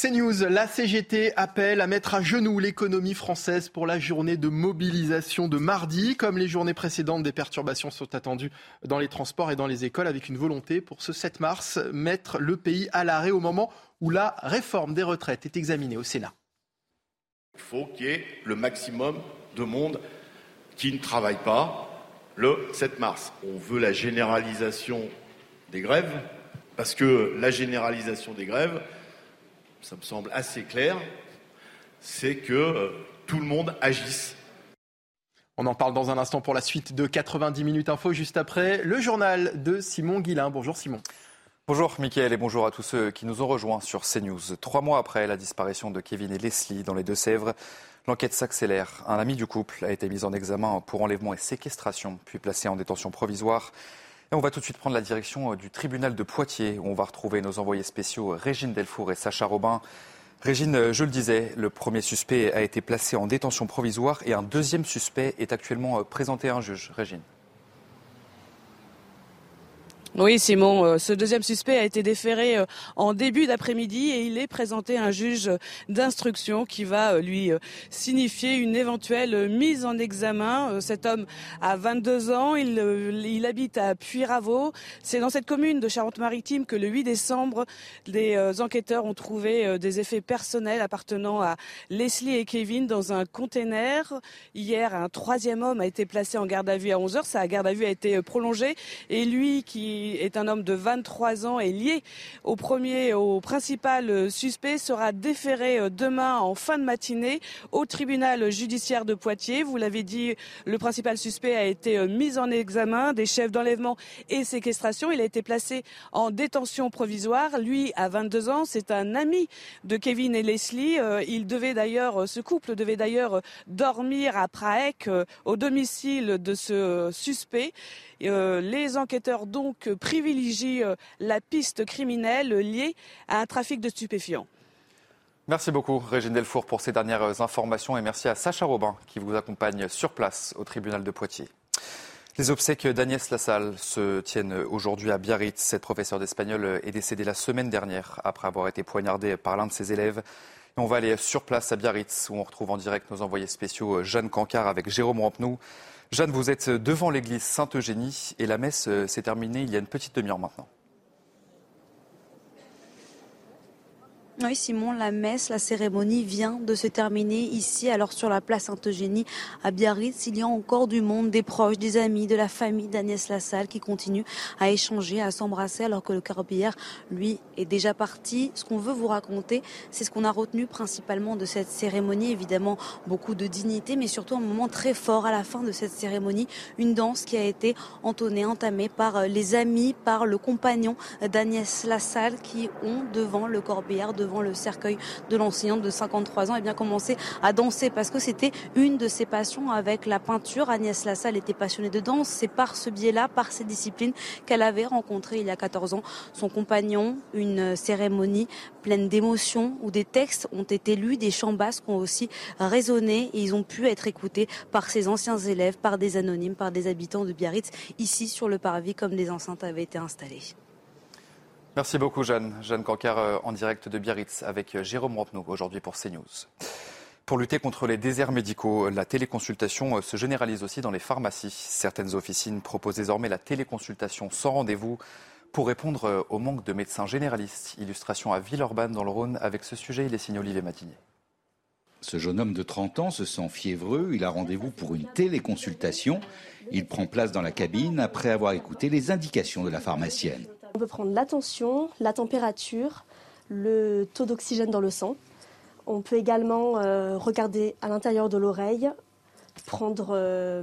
Speaker 1: CNews, la CGT appelle à mettre à genoux l'économie française pour la journée de mobilisation de mardi. Comme les journées précédentes, des perturbations sont attendues dans les transports et dans les écoles avec une volonté pour ce 7 mars, mettre le pays à l'arrêt au moment où la réforme des retraites est examinée au Sénat.
Speaker 10: Il faut qu'il y ait le maximum de monde qui ne travaille pas le 7 mars. On veut la généralisation des grèves parce que la généralisation des grèves, ça me semble assez clair, c'est que euh, tout le monde agisse.
Speaker 1: On en parle dans un instant pour la suite de 90 minutes info, juste après le journal de Simon Guillain. Bonjour Simon.
Speaker 11: Bonjour Mickaël et bonjour à tous ceux qui nous ont rejoints sur CNews. Trois mois après la disparition de Kevin et Leslie dans les Deux-Sèvres, l'enquête s'accélère. Un ami du couple a été mis en examen pour enlèvement et séquestration, puis placé en détention provisoire. Et on va tout de suite prendre la direction euh, du tribunal de Poitiers, où on va retrouver nos envoyés spéciaux euh, Régine Delfour et Sacha Robin. Régine, euh, je le disais, le premier suspect a été placé en détention provisoire et un deuxième suspect est actuellement présenté à un juge. Régine.
Speaker 12: Oui, Simon, euh, ce deuxième suspect a été déféré euh, en début d'après-midi et il est présenté à un juge d'instruction qui va euh, lui signifier une éventuelle mise en examen. Cet homme a 22 ans, il, habite à Puyraveau. C'est dans cette commune de Charente-Maritime que le 8 décembre, des enquêteurs ont trouvé des effets personnels appartenant à Leslie et Kevin dans un container. Hier, un troisième homme a été placé en garde à vue à 11 heures. Sa garde à vue a été prolongée et lui qui est un homme de 23 ans et lié au premier, au principal suspect, sera déféré euh, demain en fin de matinée au tribunal judiciaire de Poitiers. Vous l'avez dit, le principal suspect a été euh, mis en examen des chefs d'enlèvement et séquestration. Il a été placé en détention provisoire. Lui, à 22 ans, c'est un ami de Kevin et Leslie. Euh, il devait d'ailleurs, ce couple devait d'ailleurs dormir à Praek, au domicile de ce suspect. Euh, les enquêteurs donc privilégient euh, la piste criminelle liée à un trafic de stupéfiants.
Speaker 11: Merci beaucoup Régine Delfour pour ces dernières informations et merci à Sacha Robin qui vous accompagne sur place au tribunal de Poitiers. Les obsèques d'Agnès Lassalle se tiennent aujourd'hui à Biarritz. Cette professeure d'espagnol est décédée la semaine dernière après avoir été poignardée par l'un de ses élèves. on va aller sur place à Biarritz où on retrouve en direct nos envoyés spéciaux Jeanne Cancard avec Jérôme Rampenou. Jeanne, vous êtes devant l'église Sainte-Eugénie et la messe euh, s'est terminée il y a une petite demi-heure maintenant.
Speaker 7: Oui, Simon, la messe, la cérémonie vient de se terminer ici, alors sur la place Sainte-Eugénie à Biarritz. Il y a encore du monde, des proches, des amis, de la famille d'Agnès Lassalle qui continuent à échanger, à s'embrasser, alors que le corbillard, lui, est déjà parti. Ce qu'on veut vous raconter, c'est ce qu'on a retenu principalement de cette cérémonie. Évidemment, beaucoup de dignité, mais surtout un moment très fort à la fin de cette cérémonie. Une danse qui a été entonnée, entamée par les amis, par le compagnon d'Agnès Lassalle qui ont devant le corbillard, devant le cercueil de l'enseignante de 53 ans, et bien commencé à danser parce que c'était une de ses passions avec la peinture. Agnès Lassalle était passionnée de danse. C'est par ce biais-là, par ces disciplines, qu'elle avait rencontré il y a 14 ans son compagnon. Une cérémonie pleine d'émotions où des textes ont été lus, des chants basques ont aussi résonné et ils ont pu être écoutés par ses anciens élèves, par des anonymes, par des habitants de Biarritz, ici sur le parvis comme des enceintes avaient été installées.
Speaker 11: Merci beaucoup Jeanne. Jeanne Cancard euh, en direct de Biarritz avec euh, Jérôme Rampenou aujourd'hui pour CNews. Pour lutter contre les déserts médicaux, la téléconsultation se généralise aussi dans les pharmacies. Certaines officines proposent désormais la téléconsultation sans rendez-vous pour répondre au manque de médecins généralistes. Illustration à Villeurbanne dans le Rhône. Avec ce sujet, il est signé Olivier Matinier.
Speaker 13: Ce jeune homme de 30 ans se sent fiévreux. Il a rendez-vous pour une téléconsultation. Il prend place dans la cabine après avoir écouté les indications de la pharmacienne.
Speaker 14: On peut prendre la tension, la température, le taux d'oxygène dans le sang. On peut également euh, regarder à l'intérieur de l'oreille, prendre euh,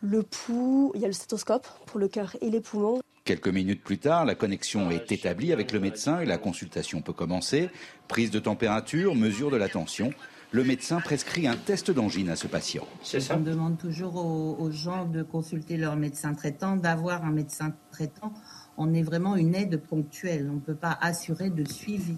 Speaker 14: le pouls, il y a le stéthoscope pour le cœur et les poumons.
Speaker 13: Quelques minutes plus tard, la connexion est établie avec le médecin et la consultation peut commencer. Prise de température, mesure de la tension. Le médecin prescrit un test d'angine à ce patient.
Speaker 15: On demande toujours aux, aux gens de consulter leur médecin traitant, d'avoir un médecin traitant. On est vraiment une aide ponctuelle. On ne peut pas assurer de suivi.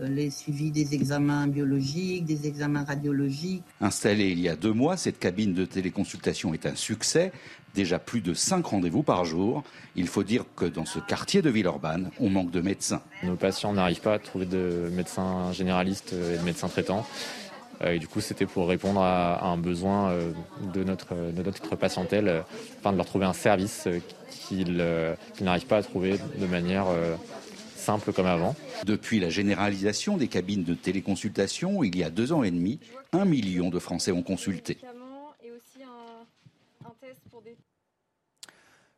Speaker 15: Euh, les suivis des examens biologiques, des examens radiologiques.
Speaker 13: Installée il y a deux mois, cette cabine de téléconsultation est un succès. Déjà plus de cinq rendez-vous par jour. Il faut dire que dans ce quartier de Villeurbanne, on manque de médecins.
Speaker 16: Nos patients n'arrivent pas à trouver de médecins généralistes et de médecins traitants. Euh, et du coup, c'était pour répondre à, un besoin euh, de notre, de notre patientèle, afin de leur trouver un service qu'ils n'arrivent pas à trouver de manière simple comme avant.
Speaker 13: Depuis la généralisation des cabines de téléconsultation, il y a deux ans et demi, un million de Français ont consulté.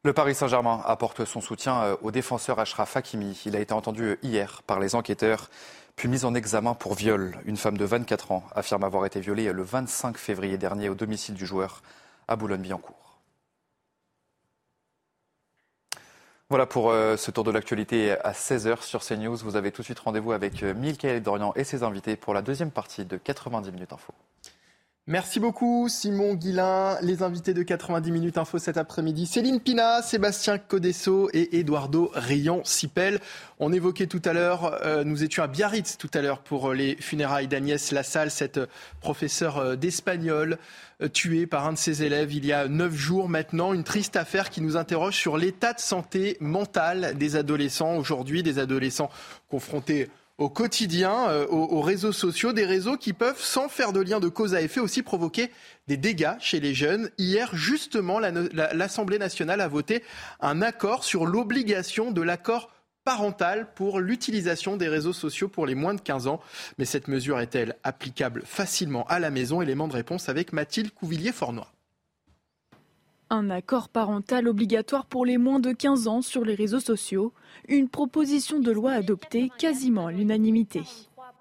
Speaker 11: Le Paris Saint-Germain apporte son soutien euh, au défenseur Ashraf Hakimi. Il a été entendu euh, hier par les enquêteurs, puis mis en examen pour viol. Une femme de 24 ans affirme avoir été violée euh, le 25 février dernier au domicile du joueur à Boulogne-Billancourt. Voilà pour euh, ce tour de l'actualité à 16h sur CNews. Vous avez tout de suite rendez-vous avec euh, Mikael Dorian et ses invités pour la deuxième partie de 90 minutes info.
Speaker 1: Merci beaucoup Simon Guillain. Les invités de 90 minutes info cet après-midi, Céline Pina, Sébastien Codesso et Eduardo Rayon-Sipel. On évoquait tout à l'heure, euh, nous étions à Biarritz tout à l'heure pour les funérailles d'Agnès Lassalle, cette professeure d'espagnol euh, tuée par un de ses élèves il y a neuf jours maintenant. Une triste affaire qui nous interroge sur l'état de santé mentale des adolescents aujourd'hui, des adolescents confrontés au quotidien, euh, aux, réseaux sociaux, des réseaux qui peuvent, sans faire de lien de cause à effet, aussi provoquer des dégâts chez les jeunes. Hier, justement, l'Assemblée nationale a voté un accord sur l'obligation de l'accord parental pour l'utilisation des réseaux sociaux pour les moins de 15 ans. Mais cette mesure est-elle applicable facilement à la maison? Élément de réponse avec Mathilde Couvillier-Fornoy.
Speaker 17: Un accord parental obligatoire pour les moins de 15 ans sur les réseaux sociaux, une proposition de loi adoptée quasiment à l'unanimité.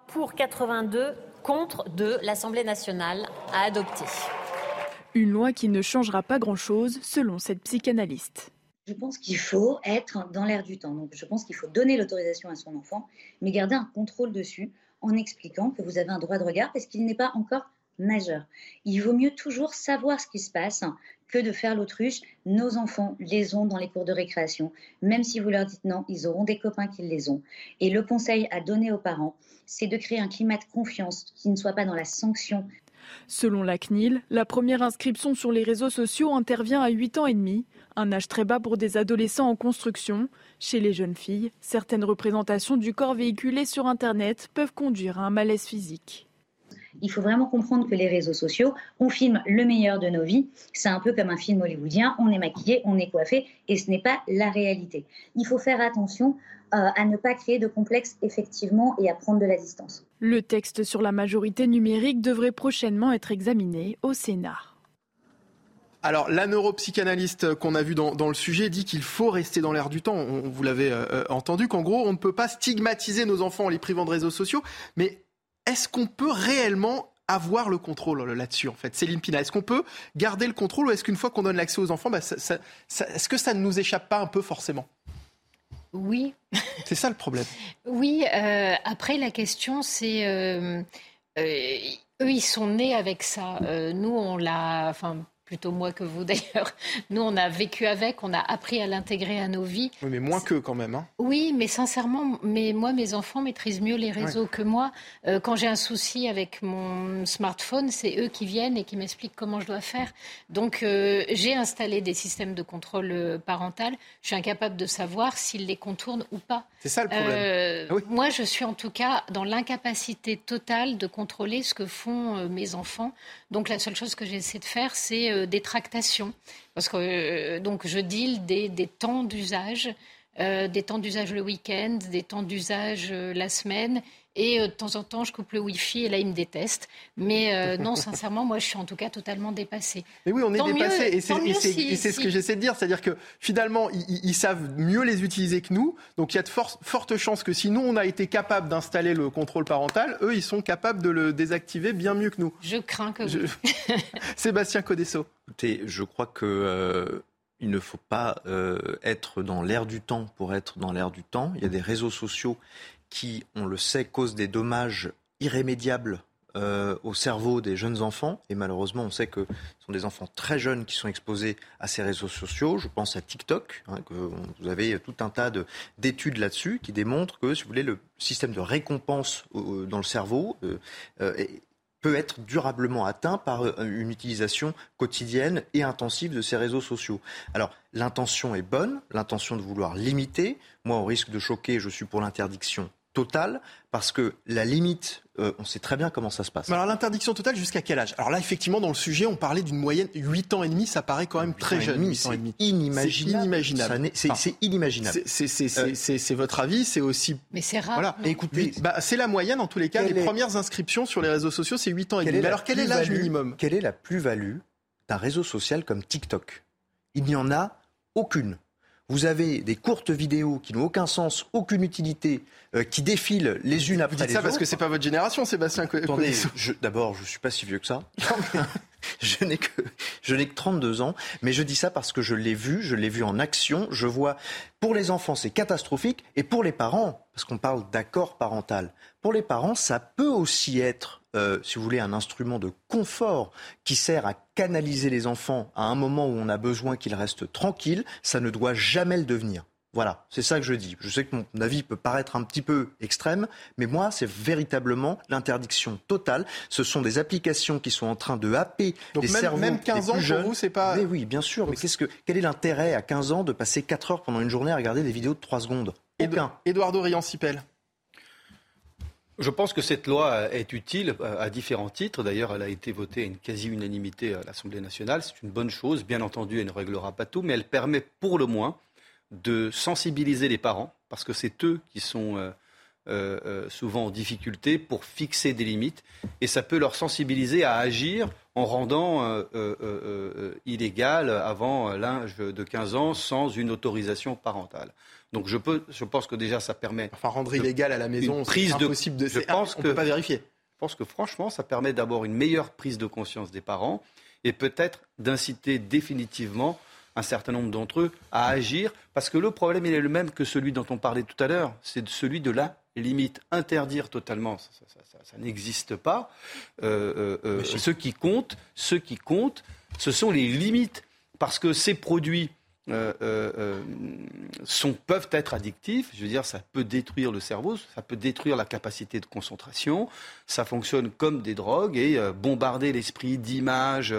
Speaker 18: Pour 82 contre 2, l'Assemblée nationale a adopté.
Speaker 17: Une loi qui ne changera pas grand-chose selon cette psychanalyste.
Speaker 2: Je pense qu'il faut être dans l'air du temps. Donc je pense qu'il faut donner l'autorisation à son enfant, mais garder un contrôle dessus en expliquant que vous avez un droit de regard parce qu'il n'est pas encore majeur. Il vaut mieux toujours savoir ce qui se passe que de faire l'autruche. Nos enfants les ont dans les cours de récréation. Même si vous leur dites non, ils auront des copains qui les ont. Et le conseil à donner aux parents, c'est de créer un climat de confiance qui ne soit pas dans la sanction.
Speaker 17: Selon la CNIL, la première inscription sur les réseaux sociaux intervient à 8 ans et demi, un âge très bas pour des adolescents en construction. Chez les jeunes filles, certaines représentations du corps véhiculées sur Internet peuvent conduire à un malaise physique.
Speaker 2: Il faut vraiment comprendre que les réseaux sociaux, on filme le meilleur de nos vies. C'est un peu comme un film hollywoodien. On est maquillé, on est coiffé, et ce n'est pas la réalité. Il faut faire attention euh, à ne pas créer de complexe effectivement et à prendre de la distance.
Speaker 17: Le texte sur la majorité numérique devrait prochainement être examiné au Sénat.
Speaker 1: Alors, la neuropsychanalyste qu'on a vue dans, le sujet dit qu'il faut rester dans l'air du temps. On, vous l'avez euh, euh, entendu, qu'en gros, on ne peut pas stigmatiser nos enfants en les privant de réseaux sociaux, mais est-ce qu'on peut réellement avoir le contrôle là-dessus, en fait Céline Pina, est-ce qu'on peut garder le contrôle ou est-ce qu'une fois qu'on donne l'accès aux enfants, bah, est-ce que ça ne nous échappe pas un peu forcément?
Speaker 8: Oui.
Speaker 1: C'est ça le problème.
Speaker 8: oui. Euh, après, la question, c'est. Euh, euh, eux, ils sont nés avec ça. nous, on l'a. Enfin, plutôt moi que vous (laughs) d'ailleurs. Nous, on a vécu avec, on a appris à l'intégrer à nos vies.
Speaker 1: Oui, mais moins qu'eux quand même. Hein.
Speaker 8: Oui, mais sincèrement, mais moi, mes enfants maîtrisent mieux les réseaux que moi. Euh, quand j'ai un souci avec mon smartphone, c'est eux qui viennent et qui m'expliquent comment je dois faire. Donc, euh, j'ai installé des systèmes de contrôle euh, parental. Je suis incapable de savoir s'ils les contournent ou pas.
Speaker 1: C'est ça le problème.
Speaker 8: Ah moi, je suis en tout cas dans l'incapacité totale de contrôler ce que font mes enfants. Donc, la seule chose que j'essaie de faire, c'est euh, des tractations. Parce que euh, donc je deal des, des temps d'usage, euh, des temps d'usage le week-end, des temps d'usage la semaine. Et de temps en temps, je coupe le Wi-Fi et là, il me déteste. Mais (laughs) non, sincèrement, moi, je suis en tout cas totalement dépassée.
Speaker 1: Mais oui, on est dépassé. et c'est ce que j'essaie de dire. C'est-à-dire que finalement, ils, savent mieux les utiliser que nous. Donc il y a de fortes chances que si nous, on a été capable d'installer le contrôle parental, eux, ils sont capables de le désactiver bien mieux que nous.
Speaker 8: Je crains que (laughs)
Speaker 1: Sébastien Codesso.
Speaker 9: Écoutez, je crois que. Euh, il ne faut pas euh, être dans l'air du temps pour être dans l'air du temps. Il y a des réseaux sociaux qui, on le sait, causent des dommages irrémédiables euh, au cerveau des jeunes enfants. Et malheureusement, on sait que ce sont des enfants très jeunes qui sont exposés à ces réseaux sociaux. Je pense à TikTok, hein, vous avez tout un tas d'études là-dessus qui démontrent que, si vous voulez, le système de récompense dans le cerveau euh, peut être durablement atteint par une utilisation quotidienne et intensive de ces réseaux sociaux. Alors, l'intention est bonne, l'intention de vouloir limiter. Moi, au risque de choquer, je suis pour l'interdiction totale, parce que la limite, euh, on sait très bien comment ça se passe.
Speaker 1: Mais alors l'interdiction totale jusqu'à quel âge? Alors là, effectivement, dans le sujet, on parlait d'une moyenne 8 ans et demi, ça paraît quand même très jeune.
Speaker 9: C'est inimaginable. C'est inimaginable.
Speaker 1: C'est votre avis, c'est aussi...
Speaker 8: Mais c'est rare.
Speaker 1: Voilà. Écoutez, bah, c'est la moyenne, en tous les cas, les premières inscriptions sur les réseaux sociaux, c'est 8 ans et demi. alors quel est l'âge minimum?
Speaker 9: Quelle est la plus-value d'un réseau social comme TikTok? Il n'y en a aucune vous avez des courtes vidéos qui n'ont aucun sens, aucune utilité, euh, qui défilent les unes après
Speaker 1: vous dites ça parce que c'est pas votre génération, Sébastien.
Speaker 9: Attendez, d'abord, je suis pas si vieux que ça. Je n'ai que je n'ai que 32 ans, mais je dis ça parce que je l'ai vu, je l'ai vu en action. Je vois pour les enfants c'est catastrophique et pour les parents, parce qu'on parle d'accord parental. Pour les parents, ça peut aussi être euh, si vous voulez, un instrument de confort qui sert à canaliser les enfants à un moment où on a besoin qu'ils restent tranquilles, ça ne doit jamais le devenir. Voilà, c'est ça que je dis. Je sais que mon avis peut paraître un petit peu extrême, mais moi, c'est véritablement l'interdiction totale. Ce sont des applications qui sont en train de happer
Speaker 1: Donc
Speaker 9: les
Speaker 1: même,
Speaker 9: cerveaux
Speaker 1: même 15 ans
Speaker 9: pour
Speaker 1: vous, c'est pas.
Speaker 9: Mais oui, bien sûr. Mais qu'est-ce que, quel est l'intérêt à 15 ans de passer 4 heures pendant une journée à regarder des vidéos de 3 secondes? Aucun.
Speaker 1: Édouard Riancipel.
Speaker 6: Je pense que cette loi est utile euh, à différents titres. D'ailleurs, elle a été votée à une quasi-unanimité à l'Assemblée nationale. C'est une bonne chose. Bien entendu, elle ne réglera pas tout, mais elle permet pour le moins de sensibiliser les parents, parce que c'est eux qui sont euh, euh, souvent en difficulté pour fixer des limites, et ça peut leur sensibiliser à agir en rendant illégal avant l'âge de 15 ans sans une autorisation parentale. Donc je, peux, je pense que déjà ça permet.
Speaker 1: Enfin, rendre illégal à la maison,
Speaker 6: c'est
Speaker 1: impossible de.
Speaker 6: Je pense on que, peut pas vérifier. Je pense que franchement, ça permet d'abord une meilleure prise de conscience des parents et peut-être d'inciter définitivement un certain nombre d'entre eux à agir, parce que le problème il est le même que celui dont on parlait tout à l'heure, c'est celui de la limite. Interdire totalement, ça, n'existe pas. Euh, euh, euh ce qui compte, ce qui compte, ce sont les limites, parce que ces produits euh, euh, euh, sont, peuvent être addictifs. Je veux dire, ça peut détruire le cerveau, ça peut détruire la capacité de concentration. Ça fonctionne comme des drogues et bombarder l'esprit d'images,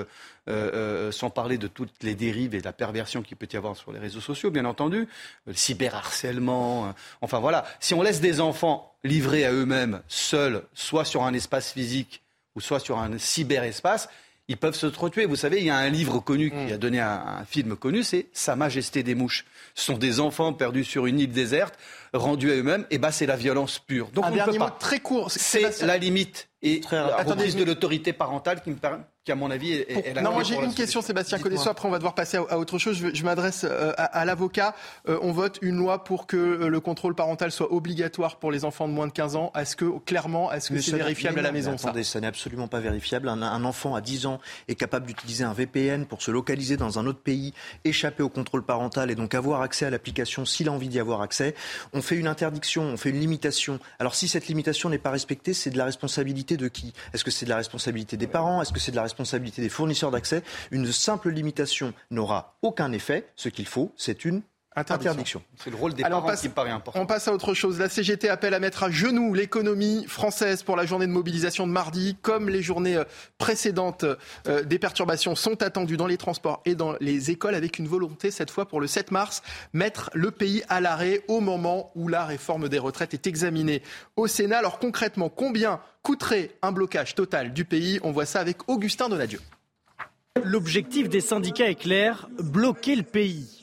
Speaker 6: sans parler de toutes les dérives et de la perversion qu'il peut y avoir sur les réseaux sociaux, bien entendu, le cyberharcèlement. enfin voilà, si on laisse des enfants livrés à eux-mêmes, seuls, soit sur un espace physique ou soit sur un cyberespace, ils peuvent se retuer. Vous savez, il y a un livre connu qui mm. a donné un, un film connu, c'est Sa Majesté des mouches. Ce sont des enfants perdus sur une île déserte, rendus à eux-mêmes. Et bah, c'est la violence pure.
Speaker 1: Donc un on pas. très court.
Speaker 6: C'est la limite et la reprise de l'autorité parentale qui me permet qui, à mon avis, est,
Speaker 1: Non, moi j'ai une question, Sébastien Codesso. Après, on va devoir passer à, autre chose. Je, m'adresse euh, à, l'avocat. Euh, on vote une loi pour que euh, le contrôle parental soit obligatoire pour les enfants de moins de 15 ans. Est-ce que, clairement, est-ce que c'est vérifiable à la maison
Speaker 9: Attendez, ça, n'est absolument pas vérifiable. Un, enfant à 10 ans est capable d'utiliser un VPN pour se localiser dans un autre pays, échapper au contrôle parental et donc avoir accès à l'application s'il a envie d'y avoir accès. On fait une interdiction, on fait une limitation. Alors si cette limitation n'est pas respectée, c'est de la responsabilité de qui? Est-ce que c'est de la responsabilité des parents? Est-ce que c'est de la responsabilité responsabilité des fournisseurs d'accès, une simple limitation n'aura aucun effet. Ce qu'il faut, c'est une Interdiction.
Speaker 6: C'est le rôle des parents qui me paraît important.
Speaker 1: On passe à autre chose. La CGT appelle à mettre à genoux l'économie française pour la journée de mobilisation de mardi. Comme les journées euh, précédentes, euh, des perturbations sont attendues dans les transports et dans les écoles avec une volonté cette fois pour le 7 mars, mettre le pays à l'arrêt au moment où la réforme des retraites est examinée au Sénat. Alors concrètement, combien coûterait un blocage total du pays? On voit ça avec Augustin Donadieu.
Speaker 19: L'objectif des syndicats est clair, bloquer le pays.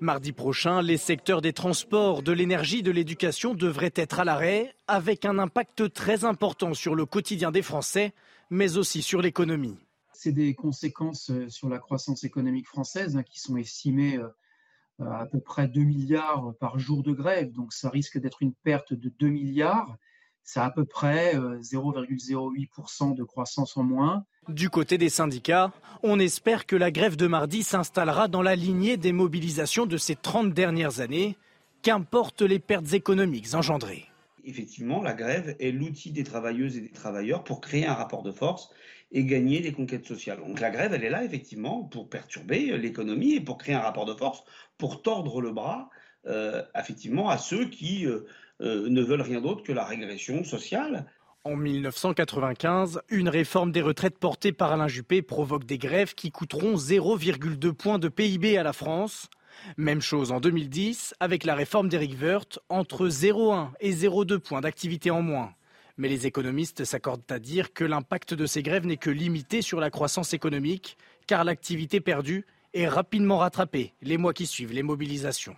Speaker 19: Mardi prochain, les secteurs des transports, de l'énergie, de l'éducation devraient être à l'arrêt, avec un impact très important sur le quotidien des Français, mais aussi sur l'économie.
Speaker 3: C'est des conséquences euh, sur la croissance économique française hein, qui sont estimées euh, à peu près 2 milliards par jour de grève. Donc ça risque d'être une perte de 2 milliards. C'est à peu près 0,08% euh, de croissance en moins.
Speaker 19: Du côté des syndicats, on espère que la grève de mardi s'installera dans la lignée des mobilisations de ces 30 dernières années, qu'importent les pertes économiques engendrées?
Speaker 4: Effectivement, la grève est l'outil des travailleuses et des travailleurs pour créer un rapport de force et gagner des conquêtes sociales. Donc la grève, elle est là effectivement pour perturber l'économie et pour créer un rapport de force, pour tordre le bras euh, effectivement à ceux qui euh, euh, ne veulent rien d'autre que la régression sociale.
Speaker 19: En 1995, une réforme des retraites portée par Alain Juppé provoque des grèves qui coûteront 0,2 points de PIB à la France. Même chose en 2010 avec la réforme d'Éric Woerth, entre 0,1 et 0,2 points d'activité en moins. Mais les économistes s'accordent à dire que l'impact de ces grèves n'est que limité sur la croissance économique, car l'activité perdue est rapidement rattrapée les mois qui suivent les mobilisations.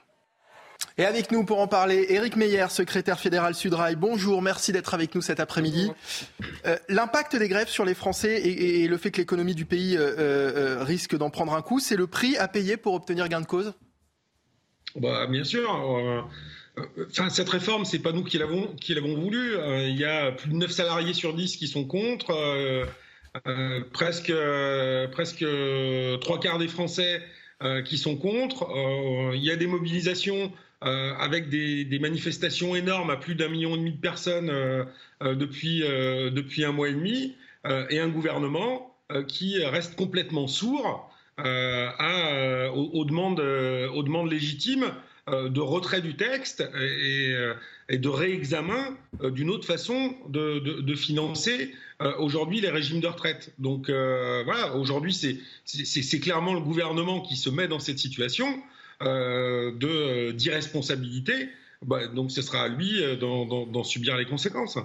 Speaker 1: Et avec nous pour en parler, Éric Meyer, secrétaire fédéral Sudrail. Bonjour, merci d'être avec nous cet après-midi. Euh, l'impact des grèves sur les Français et, le fait que l'économie du pays euh, euh, risque d'en prendre un coup, c'est le prix à payer pour obtenir gain de cause?
Speaker 20: Bah, Bien sûr. Enfin, cette réforme, c'est pas nous qui l'avons qui l'avons voulu. Il y a plus de 9 salariés sur 10 qui sont contre. presque presque trois quarts des Français qui sont contre. Il y a des mobilisations euh, avec des, manifestations énormes à plus d'un million et demi de personnes euh, euh, depuis, un mois et demi, et un gouvernement qui reste complètement sourd aux, demandes, légitimes de retrait du texte et, de réexamen d'une autre façon de, financer aujourd'hui les régimes de retraite. Donc voilà, aujourd'hui c'est clairement le gouvernement qui se met dans cette situation. Euh, d'irresponsabilité, bah, donc ce sera à lui euh, d'en subir les conséquences.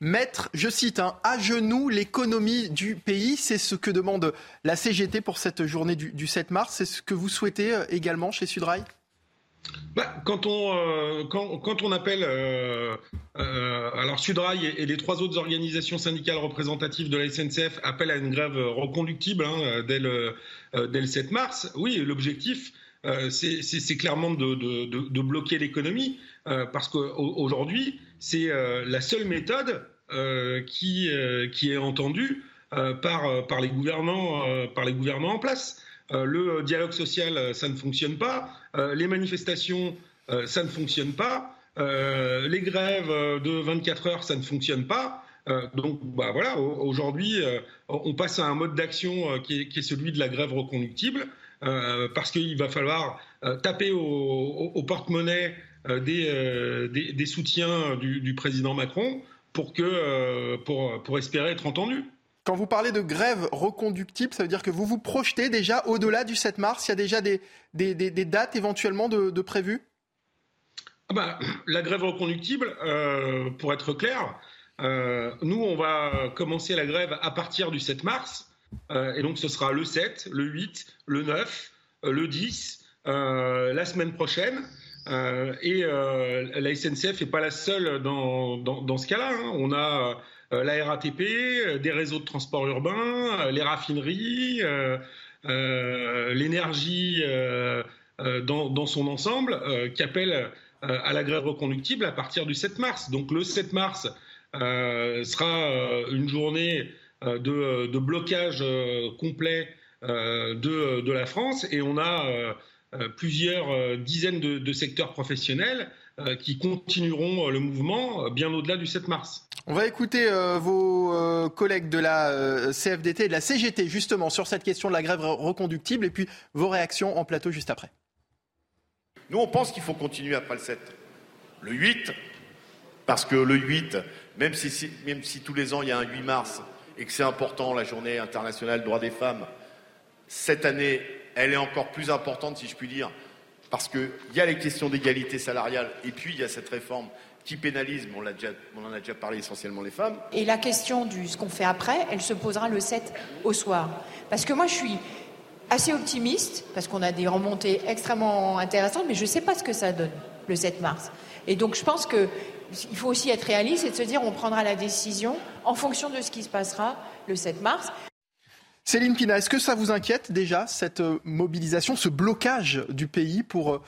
Speaker 1: Mettre, je cite, hein, à genoux l'économie du pays, c'est ce que demande la CGT pour cette journée du, 7 mars. C'est ce que vous souhaitez euh, également chez Sudrail?
Speaker 20: Bah, quand, on, quand, on appelle alors Sudrail et, les trois autres organisations syndicales représentatives de la SNCF appellent à une grève reconductible hein, dès, le, dès, le, 7 mars, oui, l'objectif euh, c'est clairement de, bloquer l'économie, euh, parce qu'aujourd'hui, c'est euh, la seule méthode qui, est entendue par, les gouvernants, en place. le dialogue social, ça ne fonctionne pas. les manifestations, ça ne fonctionne pas. les grèves de 24 heures, ça ne fonctionne pas. donc bah, voilà, aujourd'hui, on passe à un mode d'action qui, est celui de la grève reconductible. Euh, parce qu'il va falloir euh, taper au, porte-monnaie euh, des, soutiens du, président Macron pour, que, pour, espérer être entendu.
Speaker 1: Quand vous parlez de grève reconductible, ça veut dire que vous vous projetez déjà au-delà du 7 mars? Il y a déjà des, dates éventuellement de, prévues?
Speaker 20: Ah bah, La grève reconductible, pour être clair, nous, on va commencer la grève à partir du 7 mars. Euh, et donc ce sera le 7, le 8, le 9, euh, le 10, euh, la semaine prochaine. et la SNCF n'est pas la seule dans, dans, ce cas-là. Hein. On a la RATP, des réseaux de transport urbain, les raffineries, l'énergie dans, dans, son ensemble qui appellent à la grève reconductible à partir du 7 mars. Donc le 7 mars sera une journée euh, euh, de, blocage euh, complet de, la France et on a plusieurs dizaines de, secteurs professionnels qui continueront le mouvement bien au-delà du 7 mars.
Speaker 1: On va écouter euh, vos euh, collègues de la euh, CFDT et de la CGT justement sur cette question de la grève reconductible et puis vos réactions en plateau juste après.
Speaker 10: Nous, on pense qu'il faut continuer après le 7. Le 8, parce que le 8, même si, même si tous les ans il y a un 8 mars et que c'est important la journée internationale des droits des femmes, cette année, elle est encore plus importante, si je puis dire, parce qu'il y a les questions d'égalité salariale et puis il y a cette réforme qui pénalise, on, en a déjà parlé essentiellement les femmes.
Speaker 21: Et la question de ce qu'on fait après, elle se posera le 7 au soir. Parce que moi, je suis assez optimiste, parce qu'on a des remontées extrêmement intéressantes, mais je ne sais pas ce que ça donne le 7 mars. Et donc, je pense qu'il faut aussi être réaliste et de se dire on prendra la décision en fonction de ce qui se passera le 7 mars.
Speaker 1: Céline Pina, est-ce que ça vous inquiète déjà, cette euh, mobilisation, ce blocage du pays pour, euh,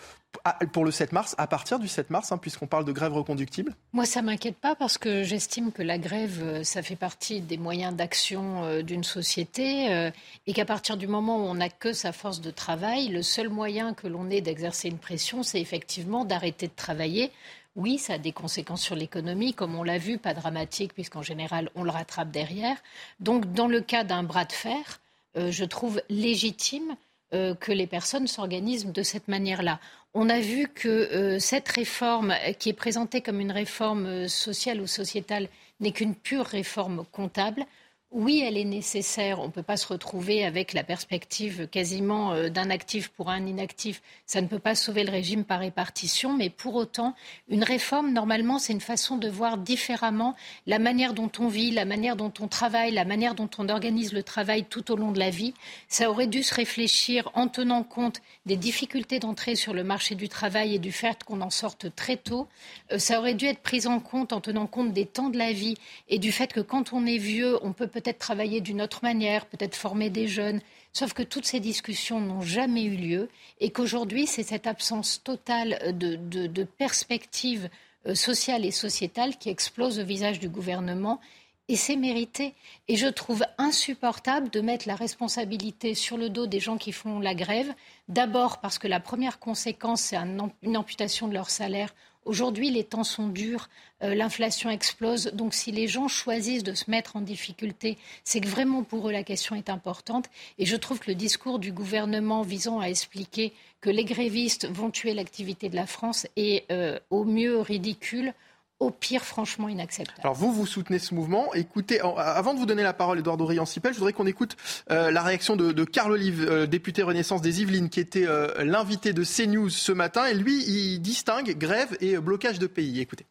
Speaker 1: pour le 7 mars, à partir du 7 mars, hein, puisqu'on parle de grève reconductible?
Speaker 8: Moi, ça ne m'inquiète pas parce que j'estime que la grève, euh, ça fait partie des moyens d'action d'une société et qu'à partir du moment où on n'a que sa force de travail, le seul moyen que l'on ait d'exercer une pression, c'est effectivement d'arrêter de travailler oui, ça a des conséquences sur l'économie, comme on l'a vu, pas dramatique, puisqu'en général, on le rattrape derrière. Donc, dans le cas d'un bras de fer, euh, je trouve légitime euh, que les personnes s'organisent de cette manière-là. On a vu que euh, cette réforme, qui est présentée comme une réforme sociale ou sociétale, n'est qu'une pure réforme comptable oui, elle est nécessaire. On ne peut pas se retrouver avec la perspective quasiment euh, d'un actif pour un inactif. Ça ne peut pas sauver le régime par répartition, mais pour autant, une réforme, normalement, c'est une façon de voir différemment la manière dont on vit, la manière dont on travaille, la manière dont on organise le travail tout au long de la vie. Ça aurait dû se réfléchir en tenant compte des difficultés d'entrée sur le marché du travail et du fait qu'on en sorte très tôt. Euh, ça aurait dû être pris en compte en tenant compte des temps de la vie et du fait que quand on est vieux, on peut peut-être travailler d'une autre manière, peut-être former des jeunes. Sauf que toutes ces discussions n'ont jamais eu lieu et qu'aujourd'hui, c'est cette absence totale de, de, perspective euh, sociale et sociétale qui explose au visage du gouvernement et c'est mérité. Et je trouve insupportable de mettre la responsabilité sur le dos des gens qui font la grève. D'abord parce que la première conséquence, c'est une amputation de leur salaire Aujourd'hui, les temps sont durs, euh, l'inflation explose. Donc, si les gens choisissent de se mettre en difficulté, c'est que vraiment pour eux la question est importante. Et je trouve que le discours du gouvernement visant à expliquer que les grévistes vont tuer l'activité de la France est euh, au mieux ridicule au pire, franchement inacceptable.
Speaker 1: Alors vous, vous soutenez ce mouvement. Écoutez, avant de vous donner la parole, Edouard Dorian-Sipel, je voudrais qu'on écoute euh, la réaction de, de Carl Olive, euh, député Renaissance des Yvelines, qui était euh, l'invité de CNews ce matin. Et lui, il distingue grève et blocage de pays. Écoutez.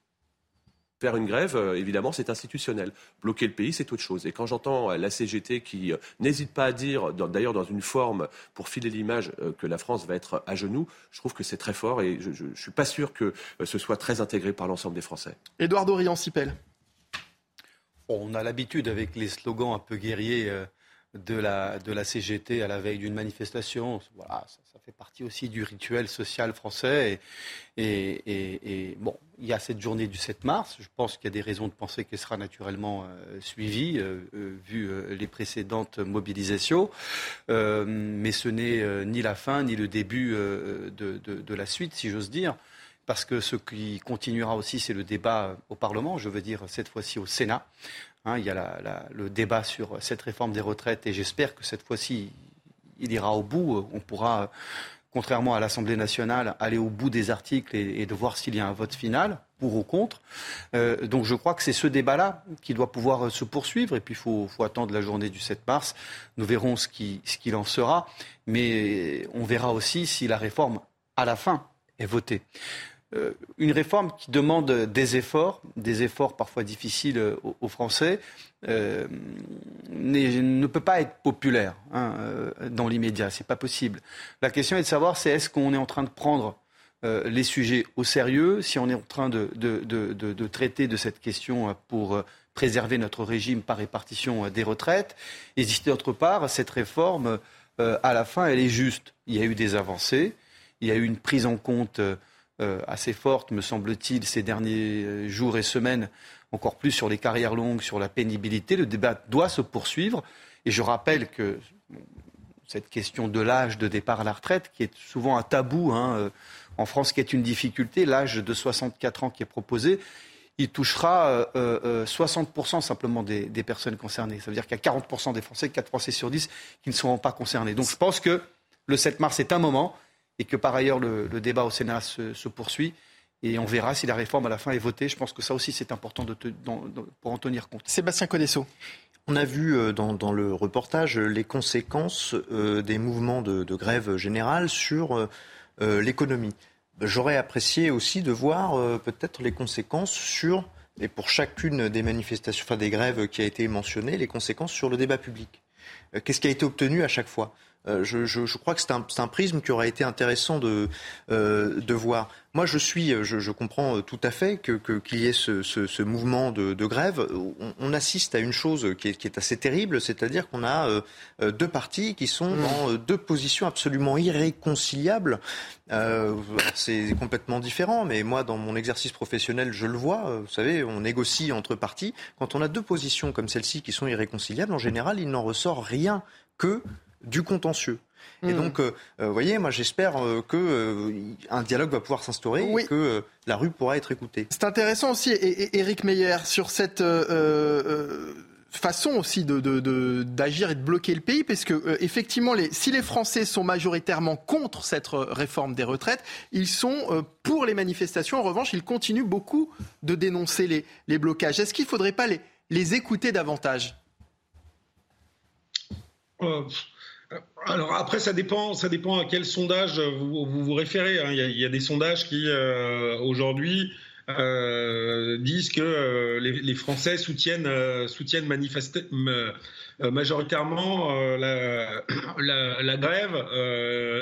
Speaker 22: Faire une grève, euh, évidemment, c'est institutionnel. Bloquer le pays, c'est autre chose. Et quand j'entends euh, la CGT qui euh, n'hésite pas à dire, d'ailleurs dans une forme pour filer l'image que la France va être à genoux, je trouve que c'est très fort et je ne suis pas sûr que ce soit très intégré par l'ensemble des Français.
Speaker 1: Édouard Dorian-Sipel.
Speaker 6: On a l'habitude avec les slogans un peu guerriers de la, de la CGT à la veille d'une manifestation. Voilà, ça, fait partie aussi du rituel social français. Et, et, bon, il y a cette journée du 7 mars. Je pense qu'il y a des raisons de penser qu'elle sera naturellement euh, suivie, euh, euh, vu les précédentes mobilisations. mais ce n'est ni la fin, ni le début de, de la suite, si j'ose dire parce que ce qui continuera aussi, c'est le débat au Parlement, je veux dire cette fois-ci au Sénat, Hein, il y a le débat sur cette réforme des retraites et j'espère que cette fois-ci, il ira au bout. On pourra, contrairement à l'Assemblée nationale, aller au bout des articles et, de voir s'il y a un vote final, pour ou contre. Euh, donc je crois que c'est ce débat-là qui doit pouvoir se poursuivre. Et puis il faut, attendre la journée du 7 mars. Nous verrons ce qu'il en sera. Mais on verra aussi si la réforme, à la fin, est votée. Euh, une réforme qui demande des efforts, des efforts parfois difficiles euh, aux, Français, euh, ne peut pas être populaire hein, dans l'immédiat. C'est pas possible. La question est de savoir c'est est-ce qu'on est en train de prendre les sujets au sérieux, si on est en train de, traiter de cette question pour préserver notre régime par répartition des retraites, et d'autre part, cette réforme, à la fin, elle est juste. Il y a eu des avancées, il y a eu une prise en compte assez forte, me semble-t-il, ces derniers euh, jours et semaines, encore plus sur les carrières longues, sur la pénibilité. Le débat doit se poursuivre. Et je rappelle que cette question de l'âge de départ à la retraite, qui est souvent un tabou hein, euh, en France, qui est une difficulté, l'âge de 64 ans qui est proposé, il touchera 60% simplement des, personnes concernées. Ça veut dire qu'il y a 40% des Français, 4 Français sur 10 qui ne seront pas concernés. Donc je pense que le 7 mars est un moment et que par ailleurs le, débat au Sénat se, poursuit. Et on verra si la réforme à la fin est votée. Je pense que ça aussi c'est important de pour en tenir compte.
Speaker 1: Sébastien Codesso.
Speaker 9: On a vu euh, dans, le reportage les conséquences euh, des mouvements de, grève générale sur euh, l'économie. J'aurais apprécié aussi de voir peut-être les conséquences sur, et pour chacune des manifestations, enfin des grèves qui a été mentionnée, les conséquences sur le débat public. Qu'est-ce qui a été obtenu à chaque fois? euh, je, je, je, crois que c'est un, un, prisme qui aurait été intéressant de, euh, de voir. Moi, je suis, je, je comprends tout à fait que qu'il y ait ce, ce, ce mouvement de, de grève. On, on, assiste à une chose qui est, qui est assez terrible, c'est-à-dire qu'on a euh, deux partis qui sont mmh. dans deux positions absolument irréconciliables. Euh, c'est complètement différent, mais moi, dans mon exercice professionnel, je le vois. Vous savez, on négocie entre partis. Quand on a deux positions comme celle-ci qui sont irréconciliables, en général, il n'en ressort rien que du contentieux. Et hmm. donc, euh, euh, vous voyez, moi j'espère euh, qu'un dialogue va pouvoir s'instaurer et que la rue pourra être écoutée.
Speaker 1: C'est intéressant aussi, et, Éric Meyer, sur cette façon aussi d'agir de, et de bloquer le pays, parce que effectivement, les, si les Français sont majoritairement contre cette réforme des retraites, ils sont pour les manifestations. En revanche, ils continuent beaucoup de dénoncer les, les blocages. Est-ce qu'il ne faudrait pas les, les écouter davantage?
Speaker 20: Alors après, ça dépend, ça dépend à quel sondage vous vous, référez. Hein. Il, y a, des sondages qui euh, aujourd'hui euh, disent que euh, les, Français soutiennent, majoritairement (coughs) la, grève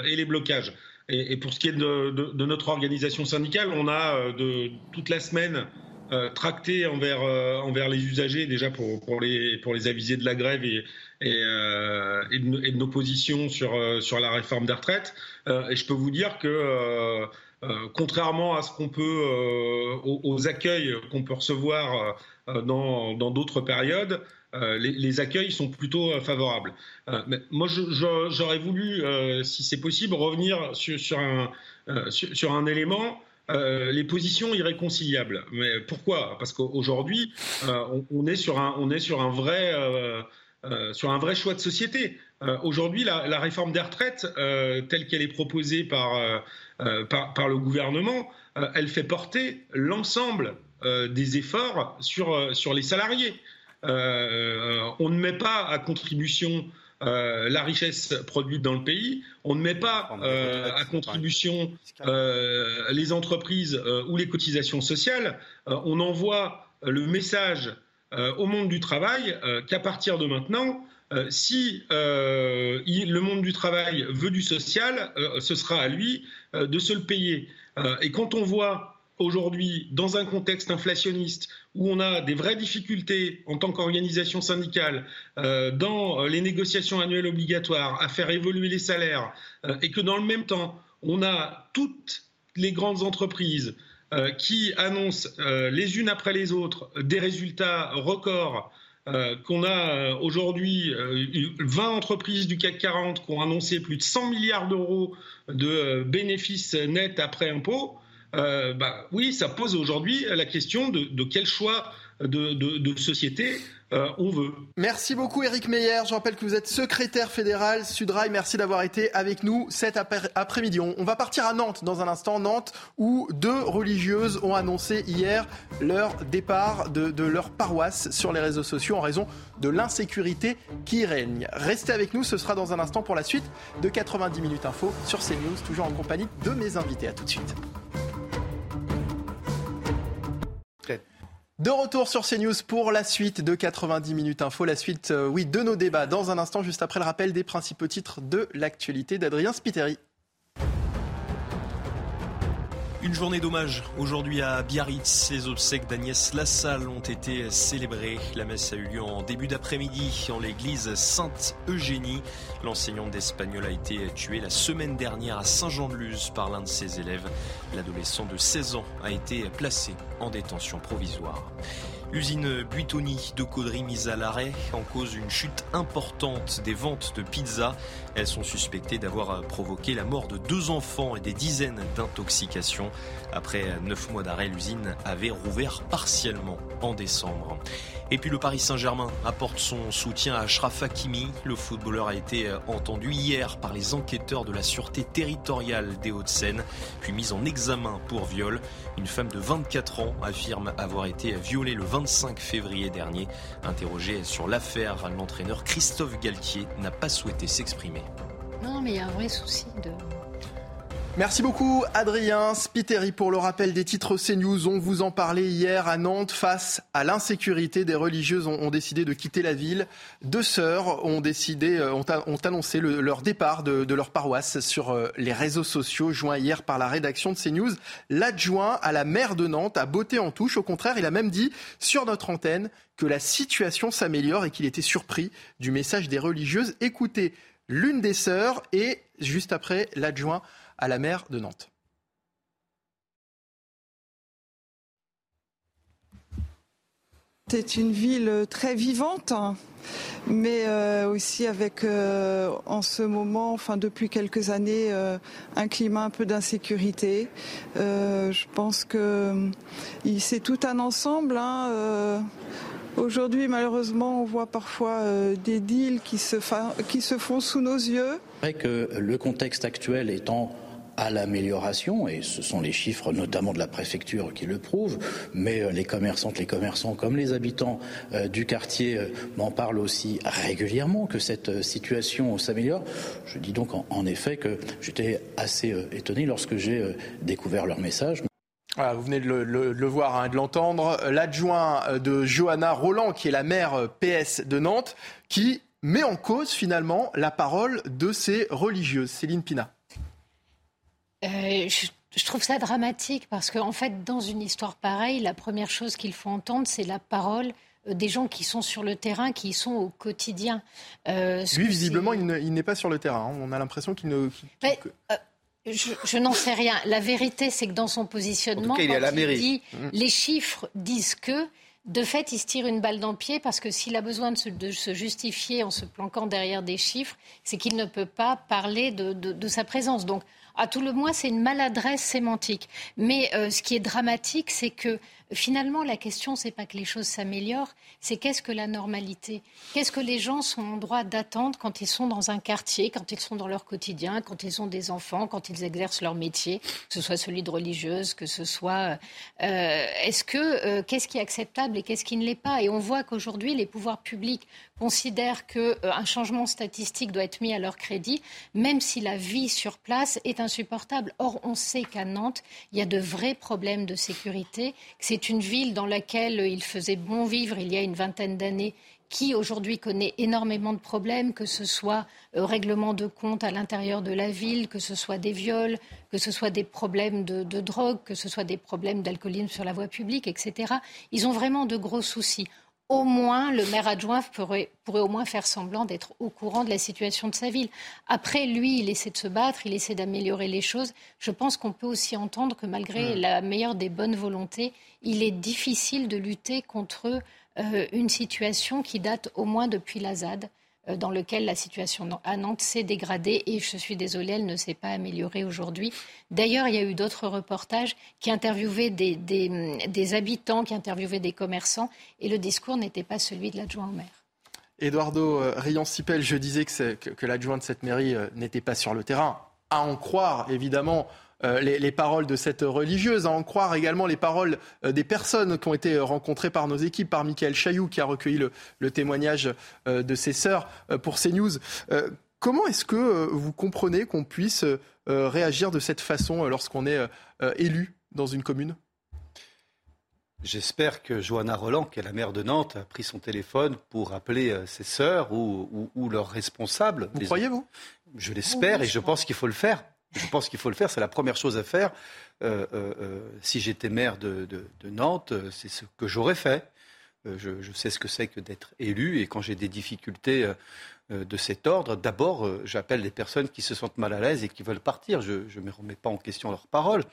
Speaker 20: et les blocages. Et, pour ce qui est de, notre organisation syndicale, on a de toute la semaine tracté envers, les usagers déjà pour, pour, les, pour les aviser de la grève et, euh, et, de, nos positions sur, euh, sur la réforme des retraites. Euh, et je peux vous dire que, contrairement à ce qu'on peut, aux, accueils qu'on peut recevoir dans d'autres périodes, les, accueils sont plutôt favorables. moi, j'aurais voulu, si c'est possible, revenir sur, sur, un, sur, un élément. les positions irréconciliables. Mais pourquoi? Parce qu'aujourd'hui, on, on est sur un vrai, euh, sur un vrai choix de société. Euh, aujourd'hui, la, réforme des retraites, euh, telle qu'elle est proposée par, par, le gouvernement, elle fait porter l'ensemble des efforts sur, sur les salariés. on ne met pas à contribution la richesse produite dans le pays, on ne met pas à contribution les entreprises ou les cotisations sociales, on envoie le message au monde du travail euh, qu'à partir de maintenant, euh, si le monde du travail veut du social, ce sera à lui de se le payer. et quand on voit aujourd'hui, dans un contexte inflationniste où on a des vraies difficultés en tant qu'organisation syndicale dans les négociations annuelles obligatoires à faire évoluer les salaires, et que dans le même temps, on a toutes les grandes entreprises euh, qui annoncent euh, les unes après les autres des résultats records euh, qu'on a aujourd'hui 20 entreprises du CAC 40 qui ont annoncé plus de 100 milliards d'euros de bénéfices nets après impôts, bah, oui, ça pose aujourd'hui la question de, de quel choix de, société euh, on veut.
Speaker 1: Merci beaucoup Eric Meyer. Je rappelle que vous êtes secrétaire fédéral Sudrail. Merci d'avoir été avec nous cet après-midi. On, va partir à Nantes dans un instant. Nantes où deux religieuses ont annoncé hier leur départ de, de leur paroisse sur les réseaux sociaux en raison de l'insécurité qui règne. Restez avec nous, ce sera dans un instant pour la suite de 90 minutes info sur CNews, toujours en compagnie de mes invités. À tout de suite. De retour sur CNews pour la suite de 90 minutes info, la suite euh, oui de nos débats dans un instant juste après le rappel des principaux titres de l'actualité d'Adrien Spiteri.
Speaker 23: Une journée d'hommage aujourd'hui à Biarritz. Les obsèques d'Agnès Lassalle ont été célébrées. La messe a eu lieu en début d'après-midi en l'église Sainte-Eugénie. L'enseignante d'espagnol a été tuée la semaine dernière à Saint-Jean-de-Luz par l'un de ses élèves. L'adolescent de 16 ans a été placé en détention provisoire. L'usine Buitoni de Caudry mise à l'arrêt en cause une chute importante des ventes de pizzas. Elles sont suspectées d'avoir provoqué la mort de deux enfants et des dizaines d'intoxications. Après neuf mois d'arrêt, l'usine avait rouvert partiellement en décembre. Et puis le Paris Saint-Germain apporte son soutien à Ashraf Hakimi. Le footballeur a été entendu hier par les enquêteurs de la sûreté territoriale des Hauts-de-Seine, puis mis en examen pour viol. Une femme de 24 ans affirme avoir été violée le 25 février dernier. Interrogé sur l'affaire, l'entraîneur Christophe Galtier n'a pas souhaité s'exprimer.
Speaker 8: Non, mais il y a un vrai souci de
Speaker 1: Merci beaucoup Adrien Spiteri pour le rappel des titres CNews. On vous en parlait hier à Nantes face à l'insécurité. Des religieuses ont, décidé de quitter la ville. Deux sœurs ont décidé, euh, ont, ont annoncé le, leur départ de, de, leur paroisse sur euh, les réseaux sociaux, joint hier par la rédaction de CNews. L'adjoint à la maire de Nantes a botté en touche. Au contraire, il a même dit sur notre antenne que la situation s'améliore et qu'il était surpris du message des religieuses. Écoutez l'une des sœurs et juste après l'adjoint à la mer de Nantes.
Speaker 24: C'est une ville très vivante, mais euh, aussi avec euh, en ce moment, enfin depuis quelques années, euh, un climat un peu d'insécurité. je pense que c'est tout un ensemble. Hein, Aujourd'hui, malheureusement, on voit parfois des deals qui se, qui se font sous nos yeux.
Speaker 25: C'est vrai que le contexte actuel étant à l'amélioration, et ce sont les chiffres notamment de la préfecture qui le prouvent, mais euh, les commerçantes, les commerçants comme les habitants euh, du quartier euh, m'en parlent aussi régulièrement que cette situation s'améliore. Je dis donc en, effet que j'étais assez étonné lorsque j'ai découvert leur message.
Speaker 1: vous venez de le, voir et hein, de l'entendre. L'adjoint de Johanna Roland, qui est la maire PS de Nantes, qui met en cause finalement la parole de ces religieuses. Céline Pina.
Speaker 8: Euh, je, trouve ça dramatique parce qu'en en fait, dans une histoire pareille, la première chose qu'il faut entendre, c'est la parole euh, des gens qui sont sur le terrain, qui y sont au quotidien.
Speaker 1: Euh, Lui, visiblement, il n'est pas sur le terrain. Hein. On a l'impression qu'il ne.
Speaker 8: je, n'en sais rien. La vérité, c'est que dans son positionnement,
Speaker 1: il, quand il
Speaker 8: dit mmh. les chiffres disent que. De fait, il se tire une balle dans le pied parce que s'il a besoin de se, justifier en se planquant derrière des chiffres, c'est qu'il ne peut pas parler de, de sa présence. Donc, à tout le moins, c'est une maladresse sémantique. Mais euh, ce qui est dramatique, c'est que finalement, la question, c'est pas que les choses s'améliorent, c'est qu'est-ce que la normalité? Qu'est-ce que les gens sont en droit d'attendre quand ils sont dans un quartier, quand ils sont dans leur quotidien, quand ils ont des enfants, quand ils exercent leur métier, que ce soit celui de religieuse, que ce soit. Euh, est-ce que euh, qu'est-ce qui est acceptable et qu'est-ce qui ne l'est pas? Et on voit qu'aujourd'hui, les pouvoirs publics considèrent qu'un changement statistique doit être mis à leur crédit, même si la vie sur place est insupportable. Or, on sait qu'à Nantes, il y a de vrais problèmes de sécurité, que c'est une ville dans laquelle il faisait bon vivre il y a une vingtaine d'années qui aujourd'hui connaît énormément de problèmes, que ce soit euh, règlement de compte à l'intérieur de la ville, que ce soit des viols, que ce soit des problèmes de, de drogue, que ce soit des problèmes d'alcoolisme sur la voie publique, etc. Ils ont vraiment de gros soucis au moins, le maire adjoint pourrait, pourrait, au moins faire semblant d'être au courant de la situation de sa ville. Après, lui, il essaie de se battre, il essaie d'améliorer les choses. Je pense qu'on peut aussi entendre que malgré hmm. la meilleure des bonnes volontés, il est difficile de lutter contre euh, une situation qui date au moins depuis la ZAD. Euh, dans lequel la situation à Nantes s'est dégradée et je suis désolée, elle ne s'est pas améliorée aujourd'hui. D'ailleurs, il y a eu d'autres reportages qui interviewaient des, des, habitants, qui interviewaient des commerçants et le discours n'était pas celui de l'adjoint au maire.
Speaker 1: Eduardo euh, Rion-Sipel, je disais que l'adjoint de cette mairie euh, n'était pas sur le terrain. À en croire, évidemment, euh, les, paroles de cette religieuse, à en croire également les paroles euh, des personnes qui ont été rencontrées par nos équipes, par Michael Chailloux qui a recueilli le, témoignage euh, de ses sœurs pour CNews. Comment est-ce que vous comprenez qu'on puisse réagir de cette façon lorsqu'on est élu dans une commune?
Speaker 6: J'espère que Johanna Roland, qui est la maire de Nantes, a pris son téléphone pour appeler ses sœurs ou, leurs responsables.
Speaker 1: Vous croyez, vous?
Speaker 6: Je l'espère et je pense qu'il faut le faire. Je pense qu'il faut le faire, c'est la première chose à faire. Euh, euh, euh, si j'étais maire de, Nantes, c'est ce que j'aurais fait. Je, sais ce que c'est que d'être élu et quand j'ai des difficultés de cet ordre, d'abord, j'appelle les personnes qui se sentent mal à l'aise et qui veulent partir. Je ne me remets pas en question leurs paroles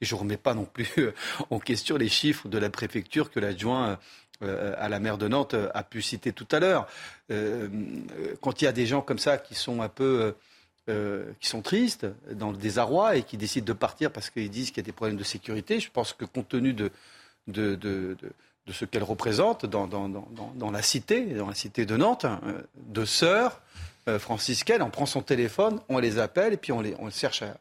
Speaker 6: et je ne remets pas non plus (laughs) en question les chiffres de la préfecture que l'adjoint à la maire de Nantes a pu citer tout à l'heure. quand il y a des gens comme ça qui sont un peu qui sont tristes, dans le désarroi et qui décident de partir parce qu'ils disent qu'il y a des problèmes de sécurité, je pense que compte tenu de, de, de, de ce qu'elle représente dans, dans, dans, dans, la cité, dans la cité de Nantes, hein, de sœurs euh, franciscaines. On prend son téléphone, on les appelle et puis on, les, on cherche à,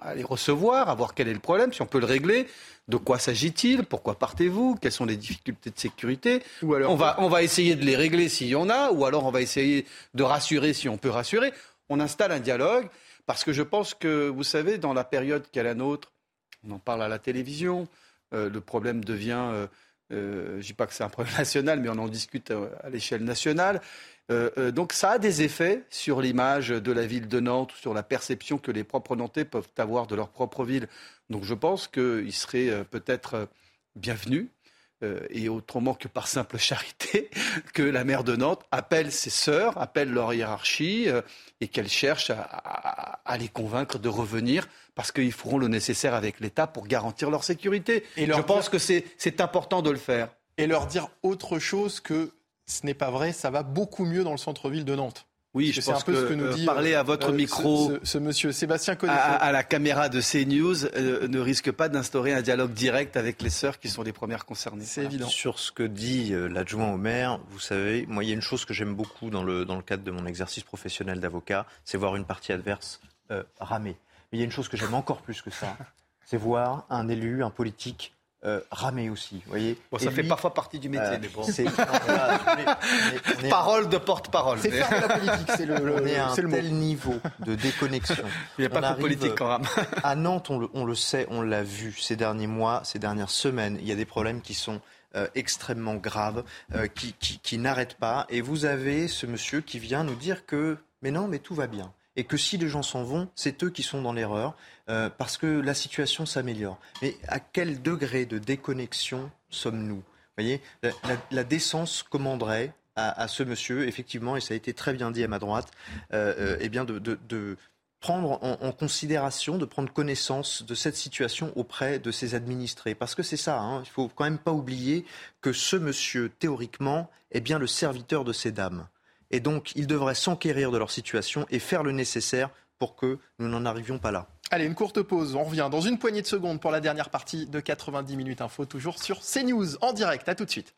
Speaker 6: à, les recevoir, à voir quel est le problème, si on peut le régler. De quoi s'agit-il Pourquoi partez-vous Quelles sont les difficultés de sécurité ou alors... on, va, on va essayer de les régler s'il y en a, ou alors on va essayer de rassurer si on peut rassurer. On installe un dialogue parce que je pense que, vous savez, dans la période qui est la nôtre, on en parle à la télévision, euh, le problème devient euh, euh, je ne dis pas que c'est un problème (laughs) national, mais on en discute à, l'échelle nationale. Donc ça a des effets sur l'image de la ville de Nantes, sur la perception que les propres Nantais peuvent avoir de leur propre ville. Donc je pense qu'il serait peut-être bienvenu et autrement que par simple charité, (laughs) que la maire de Nantes appelle ses sœurs, appelle leur hiérarchie euh, et qu'elle cherche à, les convaincre de revenir parce qu'ils feront le nécessaire avec l'État pour garantir leur sécurité. Et Je pense que c'est important de le faire.
Speaker 1: Et leur dire autre chose que ce n'est pas vrai, ça va beaucoup mieux dans le centre-ville de Nantes.
Speaker 6: Oui, je pense un peu que, ce que nous euh, dit parler à votre euh, micro,
Speaker 1: ce, monsieur Sébastien
Speaker 6: à, la caméra de CNews euh, ne risque pas d'instaurer un dialogue direct avec les sœurs qui sont les premières concernées.
Speaker 9: C'est évident. Sur ce que dit l'adjoint au maire, vous savez, moi il y a une chose que j'aime beaucoup dans le, dans le cadre de mon exercice professionnel d'avocat, c'est voir une partie adverse ramer. Mais il y a une chose que j'aime encore plus que ça, (laughs) c'est voir un élu, un politique euh, ramer aussi. Voyez
Speaker 6: ça fait parfois partie du métier, euh, mais bon. Parole de porte-parole.
Speaker 9: C'est faire la politique, c'est le, (laughs) on est à un tel niveau de déconnexion.
Speaker 6: Il n'y a pas de politique quand même.
Speaker 9: à Nantes, on le, on le sait, on l'a vu ces derniers mois, ces dernières semaines. Il y a des problèmes qui sont euh, extrêmement graves, euh, qui, qui, qui n'arrêtent pas. Et vous avez ce monsieur qui vient nous dire que, mais non, mais tout va bien et que si les gens s'en vont, c'est eux qui sont dans l'erreur, euh, parce que la situation s'améliore. Mais à quel degré de déconnexion sommes-nous? Voyez, la, décence commanderait à, ce monsieur, effectivement, et ça a été très bien dit à ma droite, euh, euh, eh bien de, prendre en, considération, de prendre connaissance de cette situation auprès de ses administrés. Parce que c'est ça, hein, il ne faut quand même pas oublier que ce monsieur, théoriquement, est bien le serviteur de ces dames. Et donc, ils devraient s'enquérir de leur situation et faire le nécessaire pour que nous n'en arrivions pas là.
Speaker 1: Allez, une courte pause. On revient dans une poignée de secondes pour la dernière partie de 90 minutes info, toujours sur CNews en direct. À tout de suite.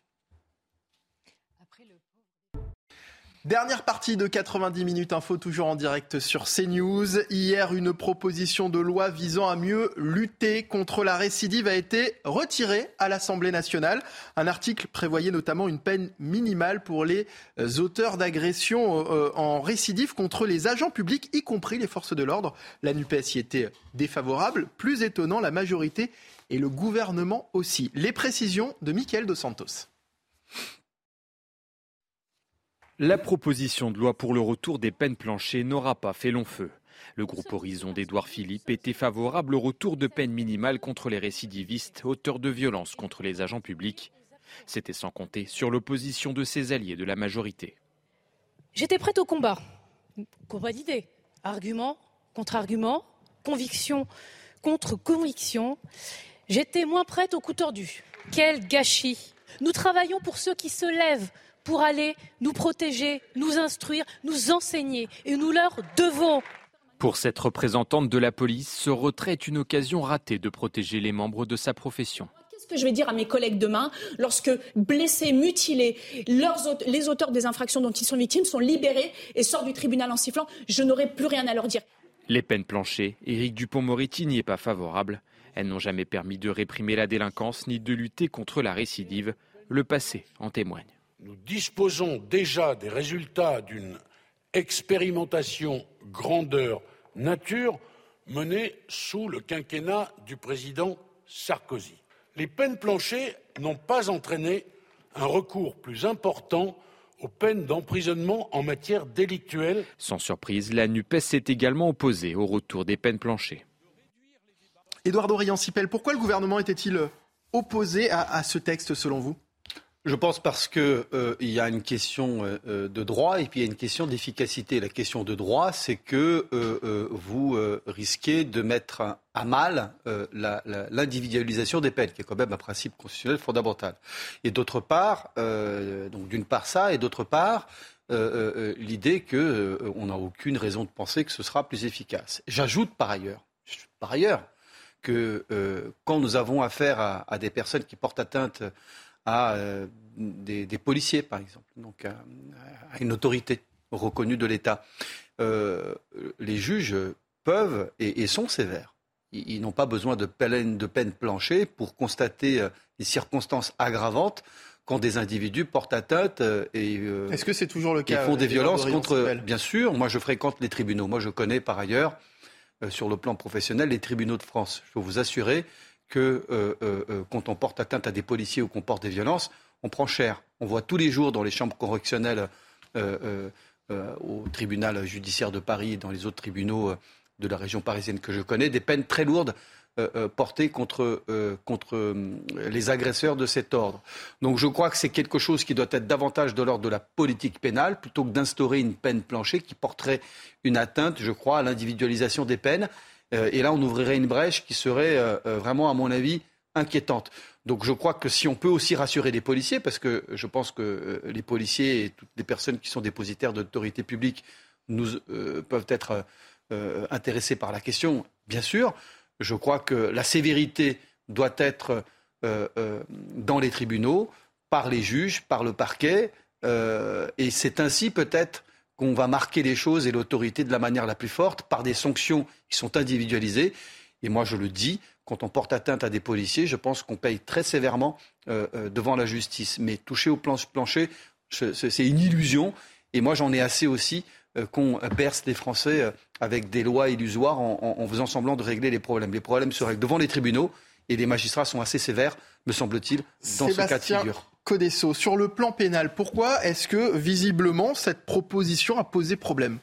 Speaker 1: Dernière partie de 90 minutes info, toujours en direct sur CNews. Hier, une proposition de loi visant à mieux lutter contre la récidive a été retirée à l'Assemblée nationale. Un article prévoyait notamment une peine minimale pour les euh, auteurs d'agressions euh, en récidive contre les agents publics, y compris les forces de l'ordre. La NUPES y était défavorable. Plus étonnant, la majorité et le gouvernement aussi. Les précisions de Mickaël Dos Santos.
Speaker 26: La proposition de loi pour le retour des peines planchées n'aura pas fait long feu. Le groupe Horizon d'Édouard Philippe était favorable au retour de peine minimale contre les récidivistes auteurs de violences contre les agents publics. C'était sans compter sur l'opposition de ses alliés de la majorité.
Speaker 27: J'étais prête au combat. Combat d'idées. Argument contre argument, conviction contre conviction. J'étais moins prête au coup tordu. Quel gâchis. Nous travaillons pour ceux qui se lèvent, pour aller nous protéger, nous instruire, nous enseigner. Et nous leur devons.
Speaker 26: Pour cette représentante de la police, ce retrait est une occasion ratée de protéger les membres de sa profession.
Speaker 27: Qu'est-ce que je vais dire à mes collègues demain lorsque blessés, mutilés, les auteurs des infractions dont ils sont victimes sont libérés et sortent du tribunal en sifflant Je n'aurai plus rien à leur dire.
Speaker 26: Les peines planchées, Éric Dupont-Moretti n'y est pas favorable. Elles n'ont jamais permis de réprimer la délinquance ni de lutter contre la récidive. Le passé en témoigne
Speaker 28: nous disposons déjà des résultats d'une expérimentation grandeur nature menée sous le quinquennat du président Sarkozy. Les peines planchées n'ont pas entraîné un recours plus important aux peines d'emprisonnement en matière délictuelle.
Speaker 26: Sans surprise, la NUPES s'est également opposée au retour des peines planchées.
Speaker 1: Édouard Dorian-Sipel, pourquoi le gouvernement était-il opposé à ce texte selon vous?
Speaker 6: Je pense parce qu'il euh, y a une question euh, de droit et puis il y a une question d'efficacité. La question de droit, c'est que vous risquez de mettre à mal l'individualisation des peines, qui est quand même un principe constitutionnel fondamental. Et d'autre part, donc d'une part ça, et d'autre part, l'idée qu'on n'a aucune raison de penser que ce sera plus efficace. J'ajoute par ailleurs, que euh, quand nous avons affaire à, des personnes qui portent atteinte à euh, des, policiers, par exemple, donc à, une autorité reconnue de l'État, euh, les juges peuvent et, sont sévères. Ils, n'ont pas besoin de peine, de peine planchée pour constater les circonstances aggravantes quand des individus portent atteinte et,
Speaker 1: Est-ce que c'est toujours le cas,
Speaker 6: font des violences contre. Bien sûr, moi je fréquente les tribunaux. Moi je connais par ailleurs euh, sur le plan professionnel les tribunaux de France. Je peux vous assurer que euh, euh, quand on porte atteinte à des policiers ou qu'on porte des violences, on prend cher. On voit tous les jours dans les chambres correctionnelles au tribunal judiciaire de Paris et dans les autres tribunaux de la région parisienne que je connais des peines très lourdes euh, euh, portée contre, euh, contre les agresseurs de cet ordre. Donc je crois que c'est quelque chose qui doit être davantage de l'ordre de la politique pénale plutôt que d'instaurer une peine planchée qui porterait une atteinte, je crois, à l'individualisation des peines. Et là, on ouvrirait une brèche qui serait vraiment, à mon avis, inquiétante. Donc je crois que si on peut aussi rassurer les policiers, parce que je pense que les policiers et toutes les personnes qui sont dépositaires d'autorité publique nous, peuvent être intéressés par la question, bien sûr, je crois que la sévérité doit être euh, euh, dans les tribunaux, par les juges, par le parquet, euh, et c'est ainsi peut-être qu'on va marquer les choses et l'autorité de la manière la plus forte par des sanctions qui sont individualisées. Et moi, je le dis, quand on porte atteinte à des policiers, je pense qu'on paye très sévèrement devant la justice. Mais toucher au plancher, c'est une illusion. Et moi, j'en ai assez aussi euh, qu'on berce les Français euh, avec des lois illusoires en, faisant semblant de régler les problèmes. Les problèmes se règlent devant les tribunaux et les magistrats sont assez sévères, me semble-t-il, dans ce cas de figure.
Speaker 1: Codesso, sur le plan pénal, pourquoi est-ce que visiblement cette proposition a posé problème?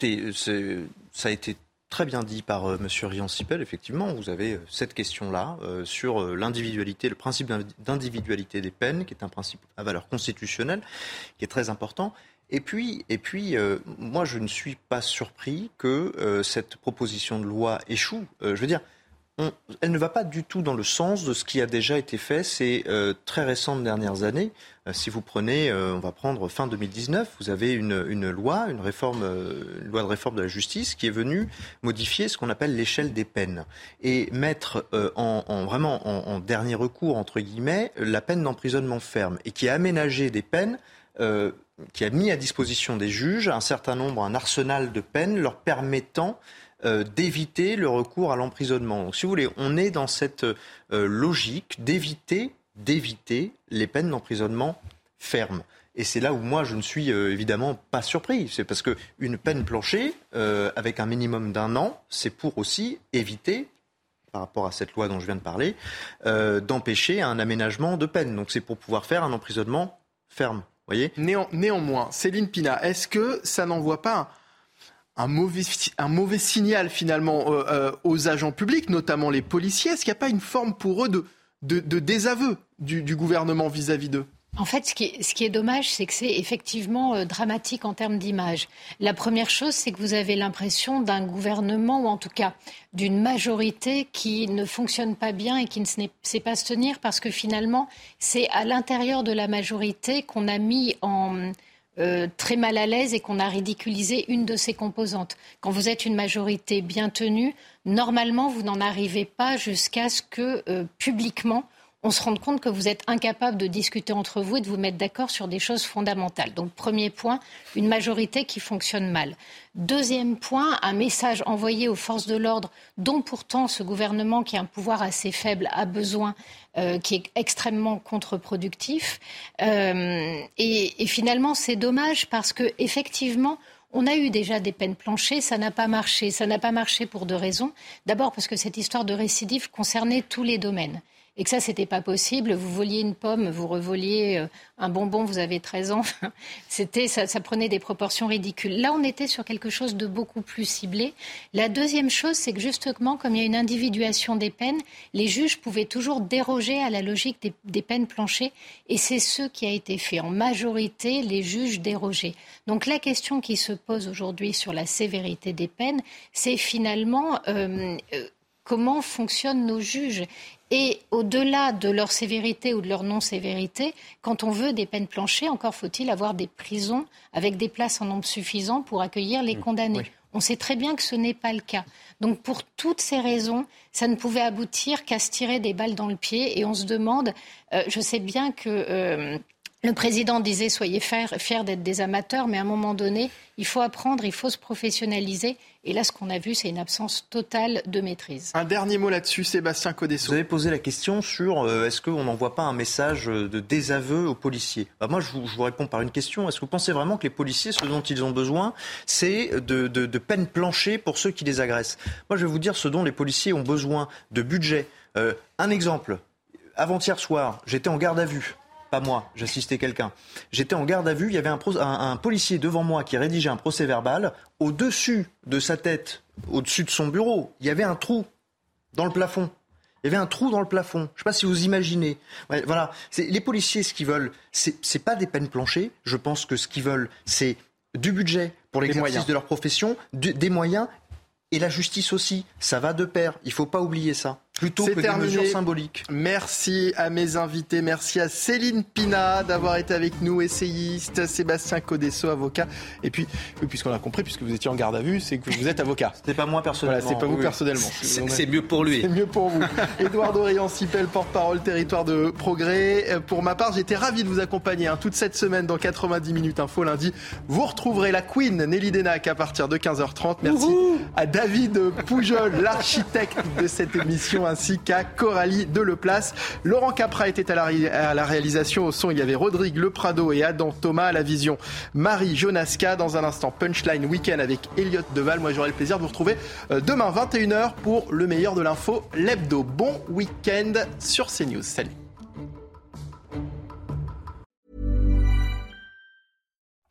Speaker 9: Ça a été très bien dit par euh, M. Rian-Sipel. Effectivement, vous avez cette question-là sur l'individualité, le principe d'individualité des peines, qui est un principe à valeur constitutionnelle, qui est très important. Et puis, et puis euh, moi, je ne suis pas surpris que euh, cette proposition de loi échoue. Euh, je veux dire, elle ne va pas du tout dans le sens de ce qui a déjà été fait ces très récentes dernières années. si vous prenez, on va prendre fin 2019, vous avez une, loi, une réforme, loi de réforme de la justice qui est venue modifier ce qu'on appelle l'échelle des peines et mettre en, en, vraiment en, en, dernier recours entre guillemets la peine d'emprisonnement ferme et qui a aménagé des peines qui a mis à disposition des juges un certain nombre, un arsenal de peines leur permettant euh, d'éviter le recours à l'emprisonnement. Donc, si vous voulez, on est dans cette euh, logique d'éviter, d'éviter les peines d'emprisonnement fermes. Et c'est là où moi je ne suis euh, évidemment pas surpris. C'est parce qu'une peine planchée avec un minimum d'un an, c'est pour aussi éviter par rapport à cette loi dont je viens de parler, d'empêcher un aménagement de peine. Donc c'est pour pouvoir faire un emprisonnement ferme
Speaker 1: néanmoins, Céline Pina, est-ce que ça n'envoie pas un, mauvais, un mauvais signal finalement euh, euh, aux agents publics, notamment les policiers Est-ce qu'il n'y a pas une forme pour eux de, de, désaveu du gouvernement vis-à-vis d'eux?
Speaker 8: En fait, ce qui est, ce qui est dommage, c'est que c'est effectivement euh, dramatique en termes d'image. La première chose, c'est que vous avez l'impression d'un gouvernement, ou en tout cas d'une majorité qui ne fonctionne pas bien et qui ne sait pas se tenir, parce que finalement, c'est à l'intérieur de la majorité qu'on a mis en, euh, très mal à l'aise et qu'on a ridiculisé une de ses composantes. Quand vous êtes une majorité bien tenue, normalement, vous n'en arrivez pas jusqu'à ce que euh, publiquement on se rend compte que vous êtes incapable de discuter entre vous et de vous mettre d'accord sur des choses fondamentales. Donc, premier point, une majorité qui fonctionne mal. Deuxième point, un message envoyé aux forces de l'ordre, dont pourtant ce gouvernement, qui a un pouvoir assez faible, a besoin, euh, qui est extrêmement contre-productif. Euh, et, et, finalement, c'est dommage parce que effectivement, On a eu déjà des peines planchées, ça n'a pas marché. Ça n'a pas marché pour deux raisons. D'abord parce que cette histoire de récidive concernait tous les domaines et que ça, c'était pas possible. Vous voliez une pomme, vous revoliez euh, un bonbon, vous avez 13 ans. C'était, ça, prenait des proportions ridicules. Là, on était sur quelque chose de beaucoup plus ciblé. La deuxième chose, c'est que justement, comme il y a une individuation des peines, les juges pouvaient toujours déroger à la logique des, des peines planchées, et c'est ce qui a été fait. En majorité, les juges dérogeaient. Donc la question qui se pose aujourd'hui sur la sévérité des peines, c'est finalement euh, euh comment fonctionnent nos juges? Et au-delà de leur sévérité ou de leur non-sévérité, quand on veut des peines planchées, encore faut-il avoir des prisons avec des places en nombre suffisant pour accueillir les mmh. condamnés. On sait très bien que ce n'est pas le cas. Donc pour toutes ces raisons, ça ne pouvait aboutir qu'à se tirer des balles dans le pied. Et on se demande, euh, je sais bien que euh, le président disait soyez fiers d'être des amateurs, mais à un moment donné, il faut apprendre, il faut se professionnaliser. Et là, ce qu'on a vu, c'est une absence totale de maîtrise.
Speaker 1: Un dernier mot là-dessus, Sébastien Codesso.
Speaker 9: Vous avez posé la question sur euh, est-ce qu'on n'envoie pas un message de désaveu aux policiers? Bah, Moi, je vous, réponds par une question. Est-ce que vous pensez vraiment que les policiers, ce dont ils ont besoin, c'est de, de, peine planchée pour ceux qui les agressent? Moi, je vais vous dire ce dont les policiers ont besoin de budget. Euh, un exemple. Avant-hier soir, j'étais en garde à vue pas moi, j'assistais quelqu'un. J'étais en garde à vue, il y avait un, policier devant moi qui rédigeait un procès verbal. Au-dessus de sa tête, au-dessus de son bureau, il y avait un trou dans le plafond. Il y avait un trou dans le plafond. Je ne sais pas si vous imaginez. voilà. Les policiers, ce qu'ils veulent, ce n'est pas des peines planchées. Je pense que ce qu'ils veulent, c'est du budget pour l'exercice de leur profession, des moyens et la justice aussi. Ça va de pair. Il ne faut pas oublier ça plutôt que des mesures symboliques.
Speaker 1: Merci à mes invités, merci à Céline Pina d'avoir été avec nous, essayiste, Sébastien Codesso, avocat. Et puis, puisqu'on a compris, puisque vous étiez en garde à vue, c'est que vous êtes avocat.
Speaker 9: C'est pas moi personnellement.
Speaker 1: Voilà, c'est pas vous personnellement.
Speaker 9: C'est mieux pour lui.
Speaker 1: C'est mieux pour vous. (laughs) Édouard Dorian Sipel, porte-parole territoire de progrès. Euh, pour ma part, j'étais ravi de vous accompagner hein, toute cette semaine dans 90 minutes info lundi. Vous retrouverez la Queen Nelly Denac à partir de 15h30. Merci à David Poujol, l'architecte de cette émission ainsi qu'à Coralie Deleplace. Laurent Capra était à la, réalisation. Au son, il y avait Rodrigue Le Prado et Adam Thomas à la vision. Marie Jonaska. Dans un instant, Punchline Weekend avec Elliot Deval. Moi, j'aurai le plaisir de vous retrouver euh, demain 21h pour le meilleur de l'info, l'hebdo. Bon week-end sur CNews. Salut.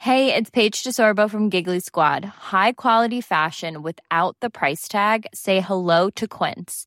Speaker 29: Hey, it's Paige DeSorbo from Giggly Squad. High quality fashion without the price tag. Say hello to Quince.